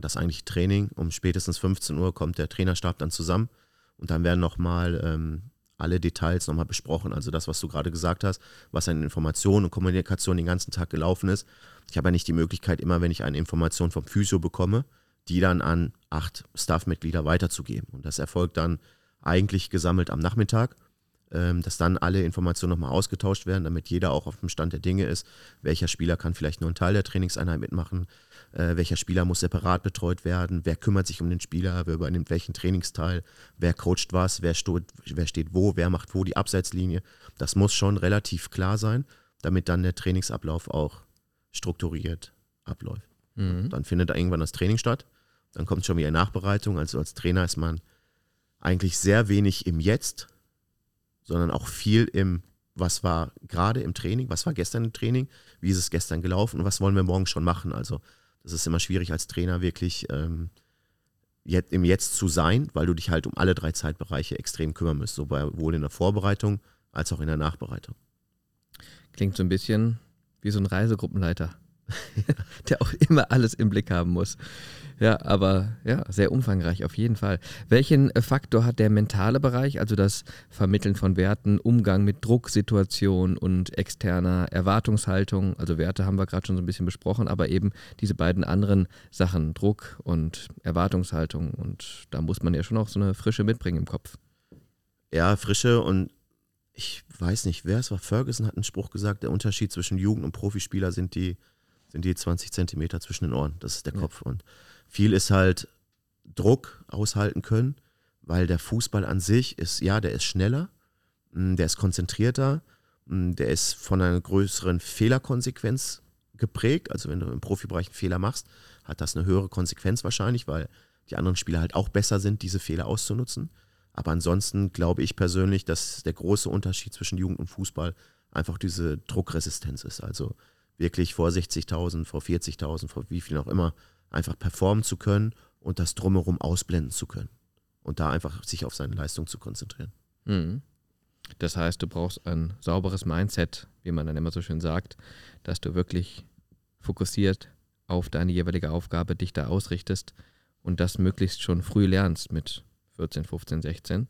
Das eigentliche Training. Um spätestens 15 Uhr kommt der Trainerstab dann zusammen und dann werden nochmal ähm, alle Details nochmal besprochen. Also das, was du gerade gesagt hast, was an Informationen und Kommunikation den ganzen Tag gelaufen ist. Ich habe ja nicht die Möglichkeit, immer wenn ich eine Information vom Physio bekomme, die dann an acht Staffmitglieder weiterzugeben. Und das erfolgt dann eigentlich gesammelt am Nachmittag ähm, dass dann alle Informationen nochmal ausgetauscht werden, damit jeder auch auf dem Stand der Dinge ist. Welcher Spieler kann vielleicht nur einen Teil der Trainingseinheit mitmachen? Äh, welcher Spieler muss separat betreut werden? Wer kümmert sich um den Spieler? Wer übernimmt welchen Trainingsteil? Wer coacht was? Wer, steht, wer steht wo? Wer macht wo die Abseitslinie? Das muss schon relativ klar sein, damit dann der Trainingsablauf auch strukturiert abläuft. Mhm. Dann findet da irgendwann das Training statt. Dann kommt schon wieder Nachbereitung. Also als Trainer ist man eigentlich sehr wenig im Jetzt, sondern auch viel im, was war gerade im Training, was war gestern im Training, wie ist es gestern gelaufen und was wollen wir morgen schon machen. Also das ist immer schwierig als Trainer wirklich ähm, im Jetzt zu sein, weil du dich halt um alle drei Zeitbereiche extrem kümmern musst, sowohl in der Vorbereitung als auch in der Nachbereitung. Klingt so ein bisschen wie so ein Reisegruppenleiter, der auch immer alles im Blick haben muss. Ja, aber ja, sehr umfangreich auf jeden Fall. Welchen Faktor hat der mentale Bereich, also das Vermitteln von Werten, Umgang mit Drucksituationen und externer Erwartungshaltung? Also Werte haben wir gerade schon so ein bisschen besprochen, aber eben diese beiden anderen Sachen, Druck und Erwartungshaltung. Und da muss man ja schon auch so eine Frische mitbringen im Kopf. Ja, Frische und ich weiß nicht, wer es war. Ferguson hat einen Spruch gesagt, der Unterschied zwischen Jugend- und Profispieler sind die, sind die 20 Zentimeter zwischen den Ohren. Das ist der ja. Kopf. Und viel ist halt Druck aushalten können, weil der Fußball an sich ist, ja, der ist schneller, mm, der ist konzentrierter, mm, der ist von einer größeren Fehlerkonsequenz geprägt. Also wenn du im Profibereich einen Fehler machst, hat das eine höhere Konsequenz wahrscheinlich, weil die anderen Spieler halt auch besser sind, diese Fehler auszunutzen. Aber ansonsten glaube ich persönlich, dass der große Unterschied zwischen Jugend und Fußball einfach diese Druckresistenz ist. Also wirklich vor 60.000, vor 40.000, vor wie viel auch immer einfach performen zu können und das drumherum ausblenden zu können. Und da einfach sich auf seine Leistung zu konzentrieren. Mhm. Das heißt, du brauchst ein sauberes Mindset, wie man dann immer so schön sagt, dass du wirklich fokussiert auf deine jeweilige Aufgabe dich da ausrichtest und das möglichst schon früh lernst mit 14, 15, 16,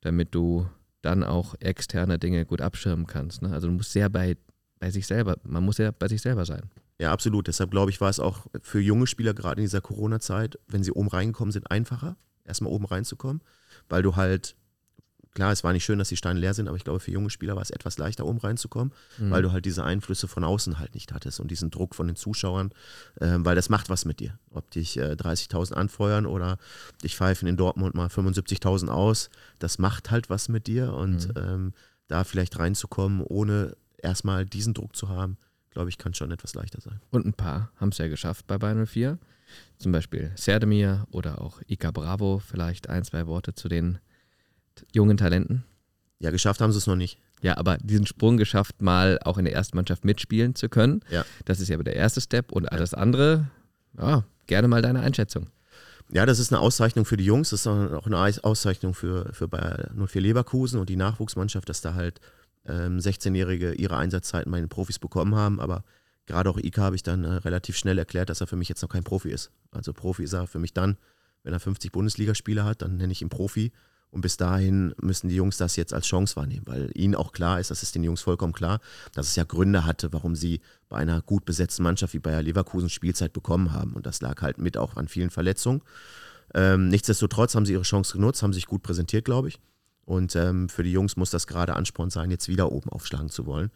damit du dann auch externe Dinge gut abschirmen kannst. Ne? Also du musst sehr bei, bei sich selber, man muss ja bei sich selber sein. Ja, absolut. Deshalb glaube ich, war es auch für junge Spieler gerade in dieser Corona-Zeit, wenn sie oben reingekommen sind, einfacher, erstmal oben reinzukommen, weil du halt, klar, es war nicht schön, dass die Steine leer sind, aber ich glaube, für junge Spieler war es etwas leichter, oben reinzukommen, mhm. weil du halt diese Einflüsse von außen halt nicht hattest und diesen Druck von den Zuschauern, äh, weil das macht was mit dir. Ob dich äh, 30.000 anfeuern oder dich pfeifen in Dortmund mal 75.000 aus, das macht halt was mit dir und mhm. ähm, da vielleicht reinzukommen, ohne erstmal diesen Druck zu haben, glaube ich, kann schon etwas leichter sein. Und ein paar haben es ja geschafft bei Bayern 04. Zum Beispiel Serdemir oder auch Ika Bravo. Vielleicht ein, zwei Worte zu den jungen Talenten. Ja, geschafft haben sie es noch nicht. Ja, aber diesen Sprung geschafft, mal auch in der ersten Mannschaft mitspielen zu können. Ja. Das ist ja aber der erste Step. Und alles andere, ja, gerne mal deine Einschätzung. Ja, das ist eine Auszeichnung für die Jungs. Das ist auch eine Auszeichnung für, für Bayern 04 Leverkusen und die Nachwuchsmannschaft, dass da halt ähm, 16-Jährige ihre Einsatzzeiten bei den Profis bekommen haben. Aber gerade auch Ika habe ich dann äh, relativ schnell erklärt, dass er für mich jetzt noch kein Profi ist. Also Profi ist er für mich dann, Wenn er 50 Bundesligaspiele hat, dann nenne ich ihn Profi. Und bis dahin müssen die Jungs das jetzt als Chance wahrnehmen, weil ihnen auch klar ist, das ist den Jungs vollkommen klar, dass es ja Gründe hatte, warum sie bei einer gut besetzten Mannschaft wie Bayer Leverkusen Spielzeit bekommen haben. Und das lag halt mit auch an vielen Verletzungen. Ähm, nichtsdestotrotz haben sie ihre Chance genutzt, haben sich gut präsentiert, glaube ich. Und ähm, für die Jungs muss das gerade Ansporn sein, jetzt wieder oben aufschlagen zu wollen.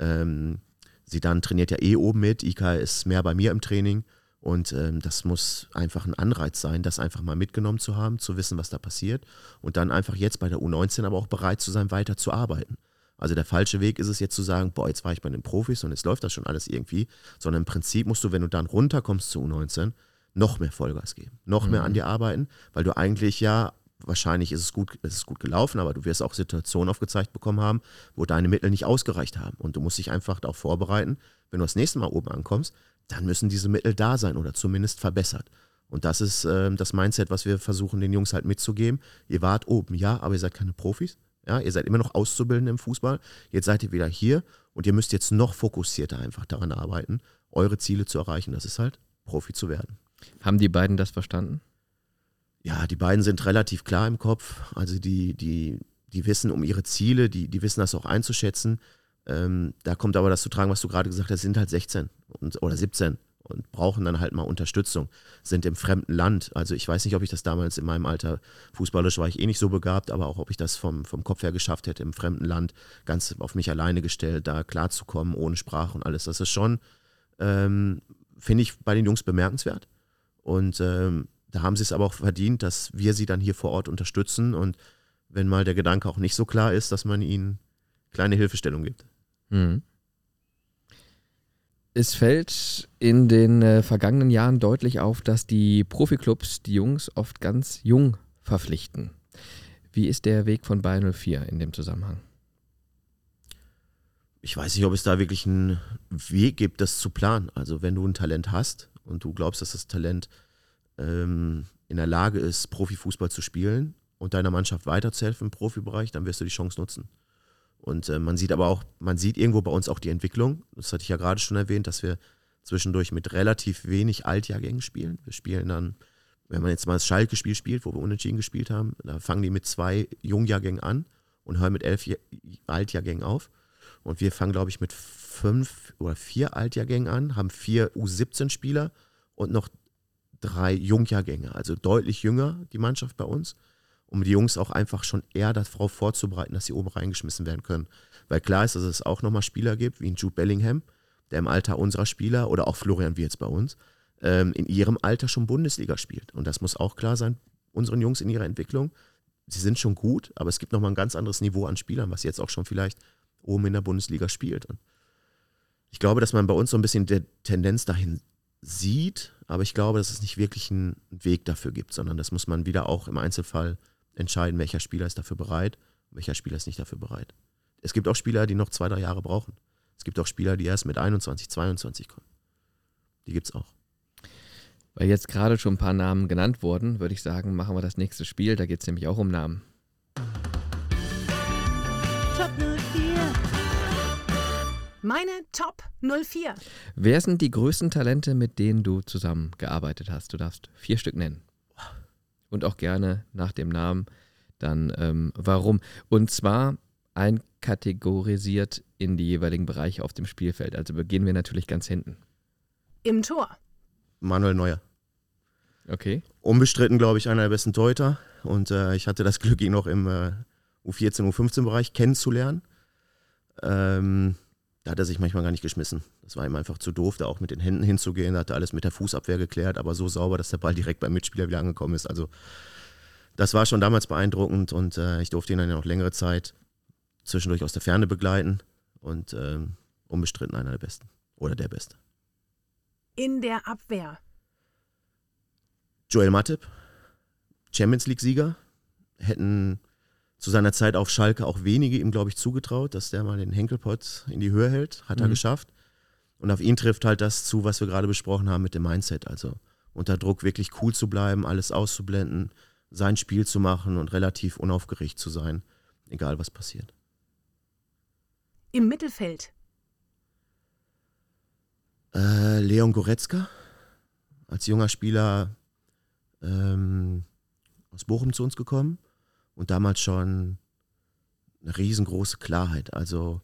Ähm, sie dann trainiert ja eh oben mit. Ika ist mehr bei mir im Training. Und ähm, das muss einfach ein Anreiz sein, das einfach mal mitgenommen zu haben, zu wissen, was da passiert. Und dann einfach jetzt bei der U19 aber auch bereit zu sein, weiter zu arbeiten. Also der falsche Weg ist es jetzt zu sagen, boah, jetzt war ich bei den Profis und jetzt läuft das schon alles irgendwie. Sondern im Prinzip musst du, wenn du dann runterkommst zu U19, noch mehr Vollgas geben, noch mhm. mehr an mhm. dir arbeiten, weil du eigentlich ja, wahrscheinlich ist es gut, es ist gut gelaufen, aber du wirst auch Situationen aufgezeigt bekommen haben, wo deine Mittel nicht ausgereicht haben. Und du musst dich einfach darauf vorbereiten, wenn du das nächste Mal oben ankommst, dann müssen diese Mittel da sein oder zumindest verbessert. Und das ist äh, das Mindset, was wir versuchen, den Jungs halt mitzugeben. Ihr wart oben, ja, aber ihr seid keine Profis. Ja, ihr seid immer noch Auszubildende im Fußball. Jetzt seid ihr wieder hier und ihr müsst jetzt noch fokussierter einfach daran arbeiten, eure Ziele zu erreichen. Das ist halt, Profi zu werden. Haben die beiden das verstanden? Ja, die beiden sind relativ klar im Kopf. Also die, die, die wissen um ihre Ziele, die, die wissen das auch einzuschätzen. Ähm, da kommt aber das zu tragen, was du gerade gesagt hast, sind halt 16 und, oder 17 und brauchen dann halt mal Unterstützung, sind im fremden Land. Also ich weiß nicht, ob ich das damals in meinem Alter, fußballisch war ich eh nicht so begabt, aber auch ob ich das vom, vom Kopf her geschafft hätte, im fremden Land ganz auf mich alleine gestellt, da klarzukommen, ohne Sprache und alles. Das ist schon, ähm, finde ich, bei den Jungs bemerkenswert. Und ähm, da haben sie es aber auch verdient, dass wir sie dann hier vor Ort unterstützen und wenn mal der Gedanke auch nicht so klar ist, dass man ihnen kleine Hilfestellung gibt. Mhm. Es fällt in den äh, vergangenen Jahren deutlich auf, dass die Profiklubs die Jungs oft ganz jung verpflichten. Wie ist der Weg von Bayern 04 in dem Zusammenhang? Ich weiß nicht, ob es da wirklich einen Weg gibt, das zu planen. Also wenn du ein Talent hast und du glaubst, dass das Talent ähm, in der Lage ist, Profifußball zu spielen und deiner Mannschaft weiterzuhelfen im Profibereich, dann wirst du die Chance nutzen. Und äh, man sieht aber auch, man sieht irgendwo bei uns auch die Entwicklung. Das hatte ich ja gerade schon erwähnt, dass wir zwischendurch mit relativ wenig Altjahrgängen spielen. Wir spielen dann, wenn man jetzt mal das Schalke-Spiel spielt, wo wir unentschieden gespielt haben, da fangen die mit zwei Jungjahrgängen an und hören mit elf Altjahrgängen auf. Und wir fangen, glaube ich, mit fünf oder vier Altjahrgängen an, haben vier U17-Spieler und noch drei Jungjahrgänge, also deutlich jünger die Mannschaft bei uns um die Jungs auch einfach schon eher darauf vorzubereiten, dass sie oben reingeschmissen werden können. Weil klar ist, dass es auch nochmal Spieler gibt, wie ein Jude Bellingham, der im Alter unserer Spieler oder auch Florian Wirz bei uns, ähm, in ihrem Alter schon Bundesliga spielt. Und das muss auch klar sein, unseren Jungs in ihrer Entwicklung. Sie sind schon gut, aber es gibt nochmal ein ganz anderes Niveau an Spielern, was jetzt auch schon vielleicht oben in der Bundesliga spielt. Und ich glaube, dass man bei uns so ein bisschen die Tendenz dahin sieht, aber ich glaube, dass es nicht wirklich einen Weg dafür gibt, sondern das muss man wieder auch im Einzelfall entscheiden, welcher Spieler ist dafür bereit, welcher Spieler ist nicht dafür bereit. Es gibt auch Spieler, die noch zwei, drei Jahre brauchen. Es gibt auch Spieler, die erst mit 21, 22 kommen. Die gibt es auch. Weil jetzt gerade schon ein paar Namen genannt wurden, würde ich sagen, machen wir das nächste Spiel. Da geht es nämlich auch um Namen. Top 04. Meine Top 04. Wer sind die größten Talente, mit denen du zusammengearbeitet hast? Du darfst vier Stück nennen und auch gerne nach dem Namen dann ähm, warum. Und zwar einkategorisiert in die jeweiligen Bereiche auf dem Spielfeld. Also beginnen wir natürlich ganz hinten. Im Tor. Manuel Neuer. Okay. Unbestritten, glaube ich, einer der besten Torhüter. Und äh, ich hatte das Glück, ihn noch im äh, U14, U15-Bereich kennenzulernen. Ähm, da hat er sich manchmal gar nicht geschmissen. Das war ihm einfach zu doof, da auch mit den Händen hinzugehen. Da hat er alles mit der Fußabwehr geklärt, aber so sauber, dass der Ball direkt beim Mitspieler wieder angekommen ist. Also das war schon damals beeindruckend und äh, ich durfte ihn dann ja noch längere Zeit zwischendurch aus der Ferne begleiten und ähm, unbestritten einer der Besten oder der Beste. In der Abwehr. Joel Matip, Champions League-Sieger, hätten zu seiner Zeit auf Schalke auch wenige ihm, glaube ich, zugetraut, dass der mal den Henkelpott in die Höhe hält. Hat mhm. er geschafft. Und auf ihn trifft halt das zu, was wir gerade besprochen haben mit dem Mindset. Also unter Druck wirklich cool zu bleiben, alles auszublenden, sein Spiel zu machen und relativ unaufgeregt zu sein, egal was passiert. Im Mittelfeld. Äh, Leon Goretzka, als junger Spieler ähm, Bochum zu uns gekommen und damals schon eine riesengroße Klarheit. Also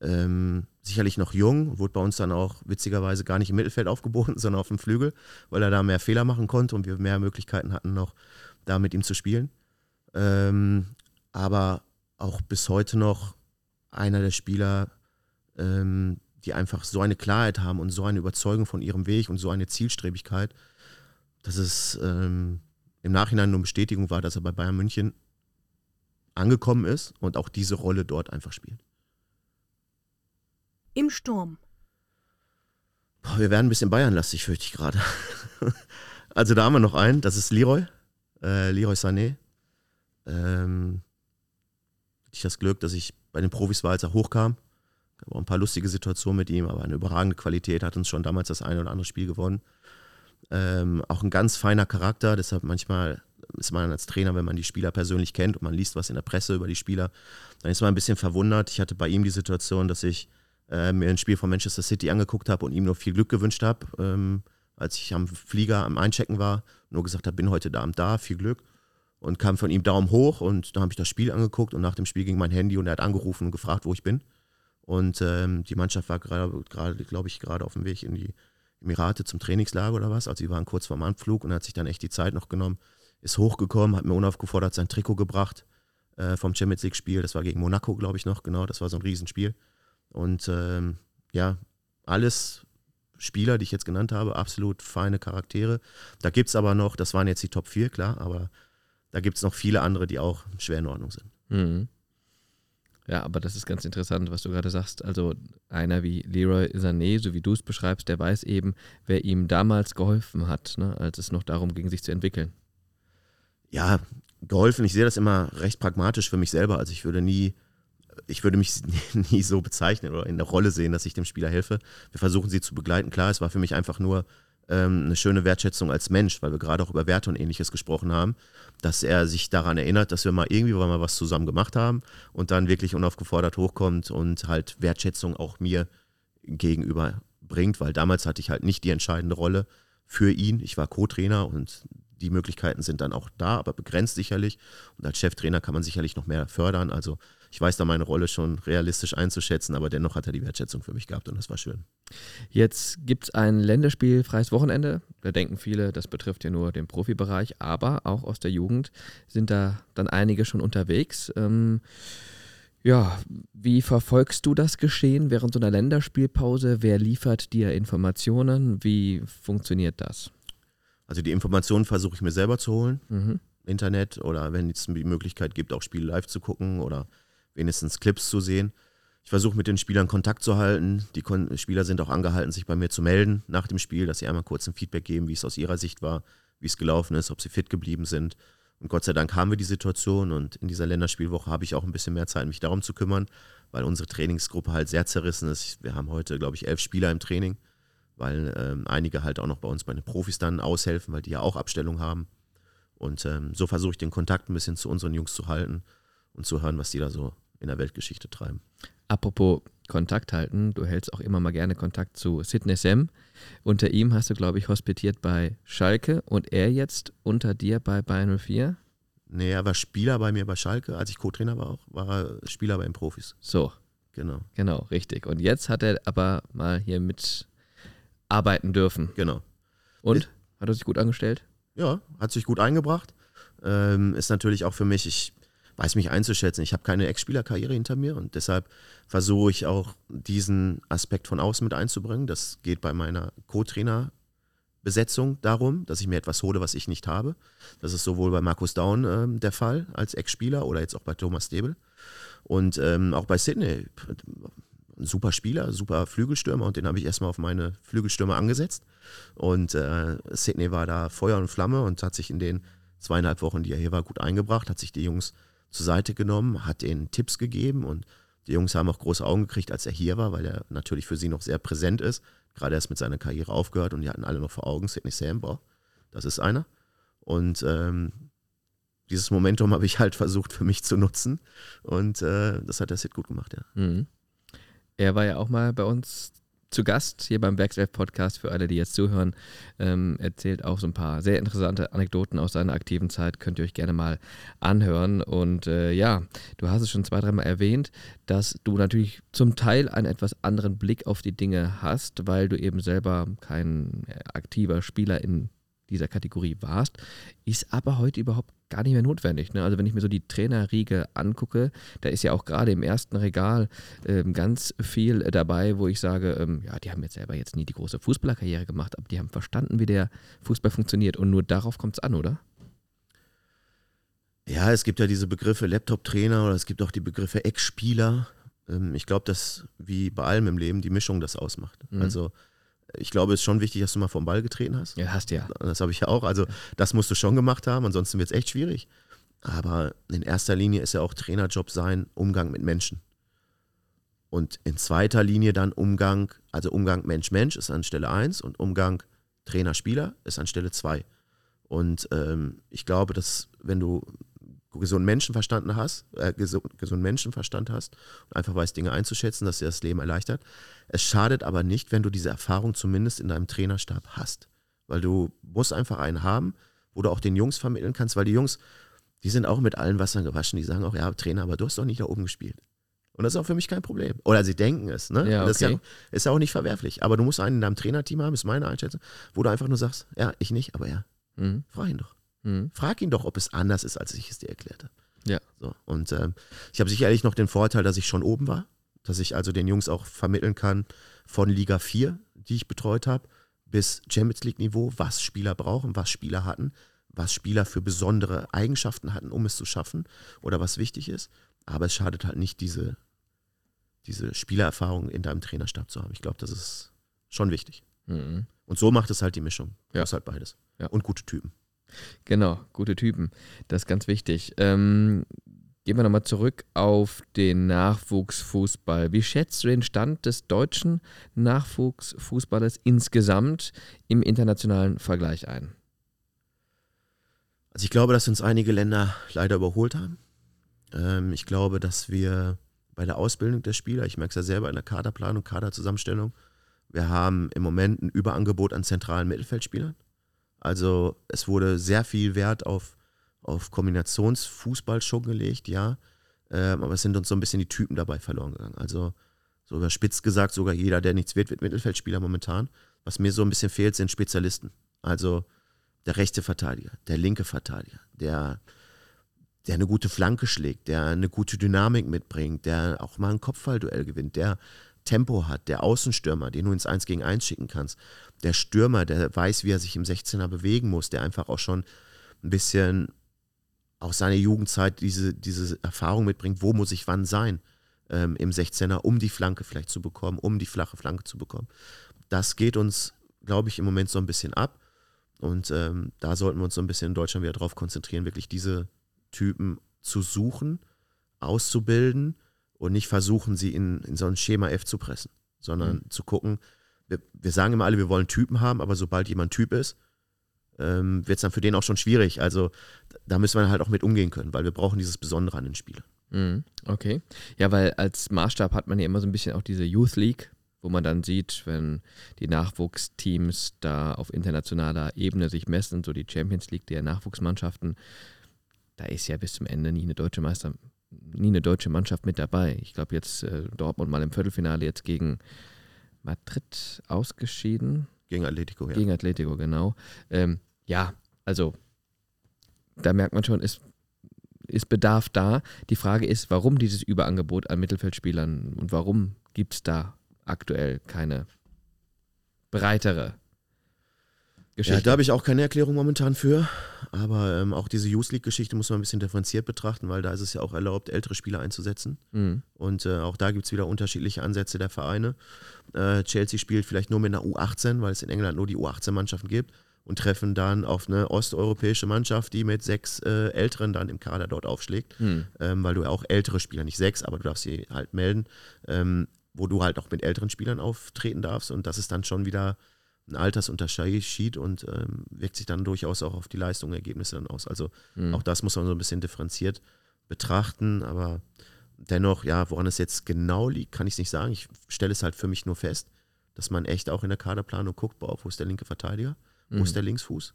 ähm, sicherlich noch jung, wurde bei uns dann auch witzigerweise gar nicht im Mittelfeld aufgeboten, sondern auf dem Flügel, weil er da mehr Fehler machen konnte und wir mehr Möglichkeiten hatten, noch da mit ihm zu spielen. Ähm, aber auch bis heute noch einer der Spieler, ähm, die einfach so eine Klarheit haben und so eine Überzeugung von ihrem Weg und so eine Zielstrebigkeit, dass es ähm, im Nachhinein nur Bestätigung war, dass er bei Bayern München angekommen ist und auch diese Rolle dort einfach spielt. Im Sturm. Boah, wir werden ein bisschen Bayernlastig, fürchte ich gerade. also da haben wir noch einen, das ist Leroy, äh, Leroy Sané. Ähm, hatte ich das Glück, dass ich bei den Profis war, als er hochkam. Gab auch ein paar lustige Situationen mit ihm, aber eine überragende Qualität, hat uns schon damals das eine oder andere Spiel gewonnen. Ähm, auch ein ganz feiner Charakter, deshalb manchmal ist man als Trainer, wenn man die Spieler persönlich kennt und man liest was in der Presse über die Spieler, dann ist man ein bisschen verwundert. Ich hatte bei ihm die Situation, dass ich äh, mir ein Spiel von Manchester City angeguckt habe und ihm noch viel Glück gewünscht habe, ähm, als ich am Flieger am Einchecken war, nur gesagt habe, bin heute Abend da, viel Glück. Und kam von ihm Daumen hoch und dann habe ich das Spiel angeguckt und nach dem Spiel ging mein Handy und er hat angerufen und gefragt, wo ich bin. Und ähm, die Mannschaft war gerade, glaube ich, gerade auf dem Weg in die Emirate zum Trainingslager oder was. Also sie waren kurz vorm Anflug und hat sich dann echt die Zeit noch genommen, ist hochgekommen, hat mir unaufgefordert sein Trikot gebracht äh, vom Champions League-Spiel. Das war gegen Monaco, glaube ich, noch, genau. Das war so ein Riesenspiel. Und ähm, ja, alles Spieler, die ich jetzt genannt habe, absolut feine Charaktere. Da gibt es aber noch, das waren jetzt die Top 4, klar, aber da gibt es noch viele andere, die auch schwer in Ordnung sind. Mhm. Ja, aber das ist ganz interessant, was du gerade sagst. Also einer wie Leroy Sané, so wie du es beschreibst, der weiß eben, wer ihm damals geholfen hat, ne, als es noch darum ging, sich zu entwickeln. Ja, geholfen. Ich sehe das immer recht pragmatisch für mich selber. Also ich würde nie, ich würde mich nie so bezeichnen oder in der Rolle sehen, dass ich dem Spieler helfe. Wir versuchen sie zu begleiten. Klar, es war für mich einfach nur ähm, eine schöne Wertschätzung als Mensch, weil wir gerade auch über Werte und ähnliches gesprochen haben, dass er sich daran erinnert, dass wir mal irgendwie mal was zusammen gemacht haben und dann wirklich unaufgefordert hochkommt und halt Wertschätzung auch mir gegenüber bringt, weil damals hatte ich halt nicht die entscheidende Rolle für ihn. Ich war Co-Trainer und die Möglichkeiten sind dann auch da, aber begrenzt sicherlich. Und als Cheftrainer kann man sicherlich noch mehr fördern. Also ich weiß da meine Rolle schon realistisch einzuschätzen, aber dennoch hat er die Wertschätzung für mich gehabt und das war schön. Jetzt gibt es ein länderspielfreies Wochenende. Da denken viele, das betrifft ja nur den Profibereich, aber auch aus der Jugend sind da dann einige schon unterwegs. Ähm, ja, wie verfolgst du das Geschehen während so einer Länderspielpause? Wer liefert dir Informationen? Wie funktioniert das? Also die Informationen versuche ich mir selber zu holen. Mhm. Internet oder wenn es die Möglichkeit gibt, auch Spiele live zu gucken oder wenigstens Clips zu sehen. Ich versuche mit den Spielern Kontakt zu halten. Die Kon Spieler sind auch angehalten, sich bei mir zu melden nach dem Spiel, dass sie einmal kurz ein Feedback geben, wie es aus ihrer Sicht war, wie es gelaufen ist, ob sie fit geblieben sind. Und Gott sei Dank haben wir die Situation und in dieser Länderspielwoche habe ich auch ein bisschen mehr Zeit, mich darum zu kümmern, weil unsere Trainingsgruppe halt sehr zerrissen ist. Wir haben heute, glaube ich, elf Spieler im Training, weil ähm, einige halt auch noch bei uns bei den Profis dann aushelfen, weil die ja auch Abstellung haben. Und ähm, so versuche ich den Kontakt ein bisschen zu unseren Jungs zu halten und zu hören, was die da so in der Weltgeschichte treiben. Apropos Kontakt halten, du hältst auch immer mal gerne Kontakt zu Sidney Sam. Unter ihm hast du, glaube ich, hospitiert bei Schalke und er jetzt unter dir bei Bayern 04? Nee, er war Spieler bei mir bei Schalke. Als ich Co-Trainer war, auch, war er Spieler bei den Profis. So. Genau. Genau, richtig. Und jetzt hat er aber mal hier mitarbeiten dürfen. Genau. Und? Hat er sich gut angestellt? Ja, hat sich gut eingebracht. Ähm, ist natürlich auch für mich, ich weiß mich einzuschätzen. Ich habe keine Ex-Spielerkarriere hinter mir und deshalb versuche ich auch diesen Aspekt von außen mit einzubringen. Das geht bei meiner Co-Trainer Besetzung darum, dass ich mir etwas hole, was ich nicht habe. Das ist sowohl bei Markus Daun äh, der Fall als Ex-Spieler oder jetzt auch bei Thomas Debel. Und ähm, auch bei Sidney, ein super Spieler, super Flügelstürmer und den habe ich erstmal auf meine Flügelstürmer angesetzt. Und äh, Sidney war da Feuer und Flamme und hat sich in den zweieinhalb Wochen, die er hier war, gut eingebracht, hat sich die Jungs zur Seite genommen, hat ihnen Tipps gegeben und die Jungs haben auch große Augen gekriegt, als er hier war, weil er natürlich für sie noch sehr präsent ist. Gerade erst mit seiner Karriere aufgehört und die hatten alle noch vor Augen, Sidney Sambo, das ist einer. Und ähm, dieses Momentum habe ich halt versucht für mich zu nutzen und äh, das hat der Sid gut gemacht, ja. Mhm. Er war ja auch mal bei uns zu Gast hier beim Werkself Podcast für alle, die jetzt zuhören. Ähm, erzählt auch so ein paar sehr interessante Anekdoten aus seiner aktiven Zeit. Könnt ihr euch gerne mal anhören. Und äh, ja, du hast es schon zwei, dreimal erwähnt, dass du natürlich zum Teil einen etwas anderen Blick auf die Dinge hast, weil du eben selber kein äh, aktiver Spieler in dieser Kategorie warst, ist aber heute überhaupt gar nicht mehr notwendig. Ne? Also wenn ich mir so die Trainerriege angucke, da ist ja auch gerade im ersten Regal ähm, ganz viel dabei, wo ich sage, ähm, ja, die haben jetzt selber jetzt nie die große Fußballerkarriere gemacht, aber die haben verstanden, wie der Fußball funktioniert und nur darauf kommt es an, oder? Ja, es gibt ja diese Begriffe Laptop-Trainer oder es gibt auch die Begriffe Ex-Spieler. Ähm, ich glaube, dass wie bei allem im Leben die Mischung das ausmacht. Mhm. Also ich glaube, es ist schon wichtig, dass du mal vom Ball getreten hast. Ja, hast ja. Das habe ich ja auch. Also, das musst du schon gemacht haben, ansonsten wird es echt schwierig. Aber in erster Linie ist ja auch Trainerjob sein Umgang mit Menschen. Und in zweiter Linie dann Umgang, also Umgang Mensch-Mensch ist an Stelle 1 und Umgang Trainer-Spieler ist an Stelle 2. Und ähm, ich glaube, dass wenn du gesunden Menschenverstand hast, äh, gesunden Menschenverstand hast und einfach weißt, Dinge einzuschätzen, dass dir das Leben erleichtert. Es schadet aber nicht, wenn du diese Erfahrung zumindest in deinem Trainerstab hast. Weil du musst einfach einen haben, wo du auch den Jungs vermitteln kannst, weil die Jungs, die sind auch mit allen Wassern gewaschen, die sagen auch, ja, Trainer, aber du hast doch nicht da oben gespielt. Und das ist auch für mich kein Problem. Oder sie denken es, ne? Ja, okay. Das ist ja, ist ja auch nicht verwerflich. Aber du musst einen in deinem Trainerteam haben, ist meine Einschätzung, wo du einfach nur sagst, ja, ich nicht, aber ja. Mhm. Frag ihn doch. Mhm. Frag ihn doch, ob es anders ist, als ich es dir erklärt habe. Ja. So, und ähm, ich habe sicherlich noch den Vorteil, dass ich schon oben war, dass ich also den Jungs auch vermitteln kann von Liga 4, die ich betreut habe, bis Champions League Niveau, was Spieler brauchen, was Spieler hatten, was Spieler für besondere Eigenschaften hatten, um es zu schaffen oder was wichtig ist. Aber es schadet halt nicht, diese, diese Spielererfahrung in deinem Trainerstab zu haben. Ich glaube, das ist schon wichtig. Mhm. Und so macht es halt die Mischung. Du ja. hast halt beides. Ja. Und gute Typen. Genau, gute Typen. Das ist ganz wichtig. Ähm, gehen wir nochmal zurück auf den Nachwuchsfußball. Wie schätzt du den Stand des deutschen Nachwuchsfußballes insgesamt im internationalen Vergleich ein? Also ich glaube, dass uns einige Länder leider überholt haben. Ähm, ich glaube, dass wir bei der Ausbildung der Spieler, ich merke es ja selber in der Kaderplanung, Kaderzusammenstellung, wir haben im Moment ein Überangebot an zentralen Mittelfeldspielern. Also es wurde sehr viel Wert auf, auf Kombinationsfußball schon gelegt, ja. Ähm, aber es sind uns so ein bisschen die Typen dabei verloren gegangen. Also so überspitzt gesagt, sogar jeder, der nichts wird, wird Mittelfeldspieler momentan. Was mir so ein bisschen fehlt, sind Spezialisten. Also der rechte Verteidiger, der linke Verteidiger, der, der eine gute Flanke schlägt, der eine gute Dynamik mitbringt, der auch mal ein Kopfballduell gewinnt, der Tempo hat, der Außenstürmer, den du ins 1 gegen 1 schicken kannst, der Stürmer, der weiß, wie er sich im 16er bewegen muss, der einfach auch schon ein bisschen aus seiner Jugendzeit diese, diese Erfahrung mitbringt, wo muss ich wann sein ähm, im 16er, um die Flanke vielleicht zu bekommen, um die flache Flanke zu bekommen. Das geht uns, glaube ich, im Moment so ein bisschen ab. Und ähm, da sollten wir uns so ein bisschen in Deutschland wieder darauf konzentrieren, wirklich diese Typen zu suchen, auszubilden und nicht versuchen, sie in, in so ein Schema F zu pressen, sondern mhm. zu gucken, wir, wir, sagen immer alle, wir wollen Typen haben, aber sobald jemand Typ ist, ähm, wird es dann für den auch schon schwierig. Also da müssen wir halt auch mit umgehen können, weil wir brauchen dieses Besondere an den Spielern. Mhm. Okay. Ja, weil als Maßstab hat man ja immer so ein bisschen auch diese Youth League, wo man dann sieht, wenn die Nachwuchsteams da auf internationaler Ebene sich messen, so die Champions League der Nachwuchsmannschaften, da ist ja bis zum Ende nie eine deutsche Meister, nie eine deutsche Mannschaft mit dabei. Ich glaube jetzt äh, Dortmund mal im Viertelfinale jetzt gegen Madrid ausgeschieden. Gegen Atletico, ja. Gegen Atletico, genau. Ähm, ja, also da merkt man schon, ist, ist Bedarf da. Die Frage ist, warum dieses Überangebot an Mittelfeldspielern und warum gibt es da aktuell keine breitere Geschichte. Ja, da habe ich auch keine Erklärung momentan für. Aber ähm, auch diese Youth League-Geschichte muss man ein bisschen differenziert betrachten, weil da ist es ja auch erlaubt, ältere Spieler einzusetzen. Mhm. Und äh, auch da gibt es wieder unterschiedliche Ansätze der Vereine. Äh, Chelsea spielt vielleicht nur mit einer U18, weil es in England nur die U18-Mannschaften gibt und treffen dann auf eine osteuropäische Mannschaft, die mit sechs äh, Älteren dann im Kader dort aufschlägt, mhm. ähm, weil du ja auch ältere Spieler, nicht sechs, aber du darfst sie halt melden, ähm, wo du halt auch mit älteren Spielern auftreten darfst und das ist dann schon wieder ein Altersunterschied und ähm, wirkt sich dann durchaus auch auf die Leistung, Ergebnisse dann aus. Also mhm. auch das muss man so ein bisschen differenziert betrachten, aber dennoch, ja, woran es jetzt genau liegt, kann ich es nicht sagen. Ich stelle es halt für mich nur fest, dass man echt auch in der Kaderplanung guckt, boah, wo ist der linke Verteidiger, wo Mhm. ist der Linksfuß.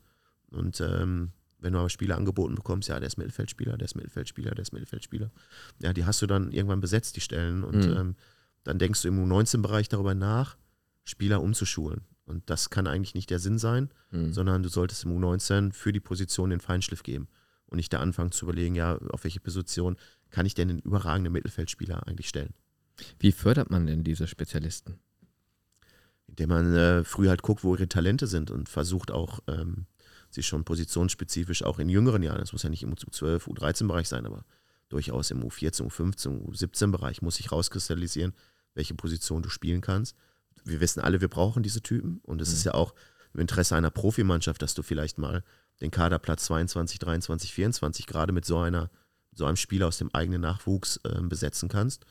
Und ähm, wenn du aber Spieler angeboten bekommst, ja, der ist Mittelfeldspieler, der ist Mittelfeldspieler, der ist Mittelfeldspieler, ja, die hast du dann irgendwann besetzt, die Stellen. Und Mhm. ähm, dann denkst du im U19-Bereich darüber nach, Spieler umzuschulen. Und das kann eigentlich nicht der Sinn sein, Mhm. sondern du solltest im U19 für die Position den Feinschliff geben. Und nicht da anfangen zu überlegen, ja, auf welche Position kann ich denn den überragenden Mittelfeldspieler eigentlich stellen. Wie fördert man denn diese Spezialisten? Indem man äh, früh halt guckt, wo ihre Talente sind und versucht auch, ähm, sie schon positionsspezifisch auch in jüngeren Jahren, das muss ja nicht im U12, U13-Bereich sein, aber durchaus im U14, U15, U17-Bereich muss sich rauskristallisieren, welche Position du spielen kannst. Wir wissen alle, wir brauchen diese Typen und es Mhm. ist ja auch im Interesse einer Profimannschaft, dass du vielleicht mal den Kaderplatz 22, 23, 24 gerade mit so einer so einem Spieler aus dem eigenen Nachwuchs äh, besetzen kannst.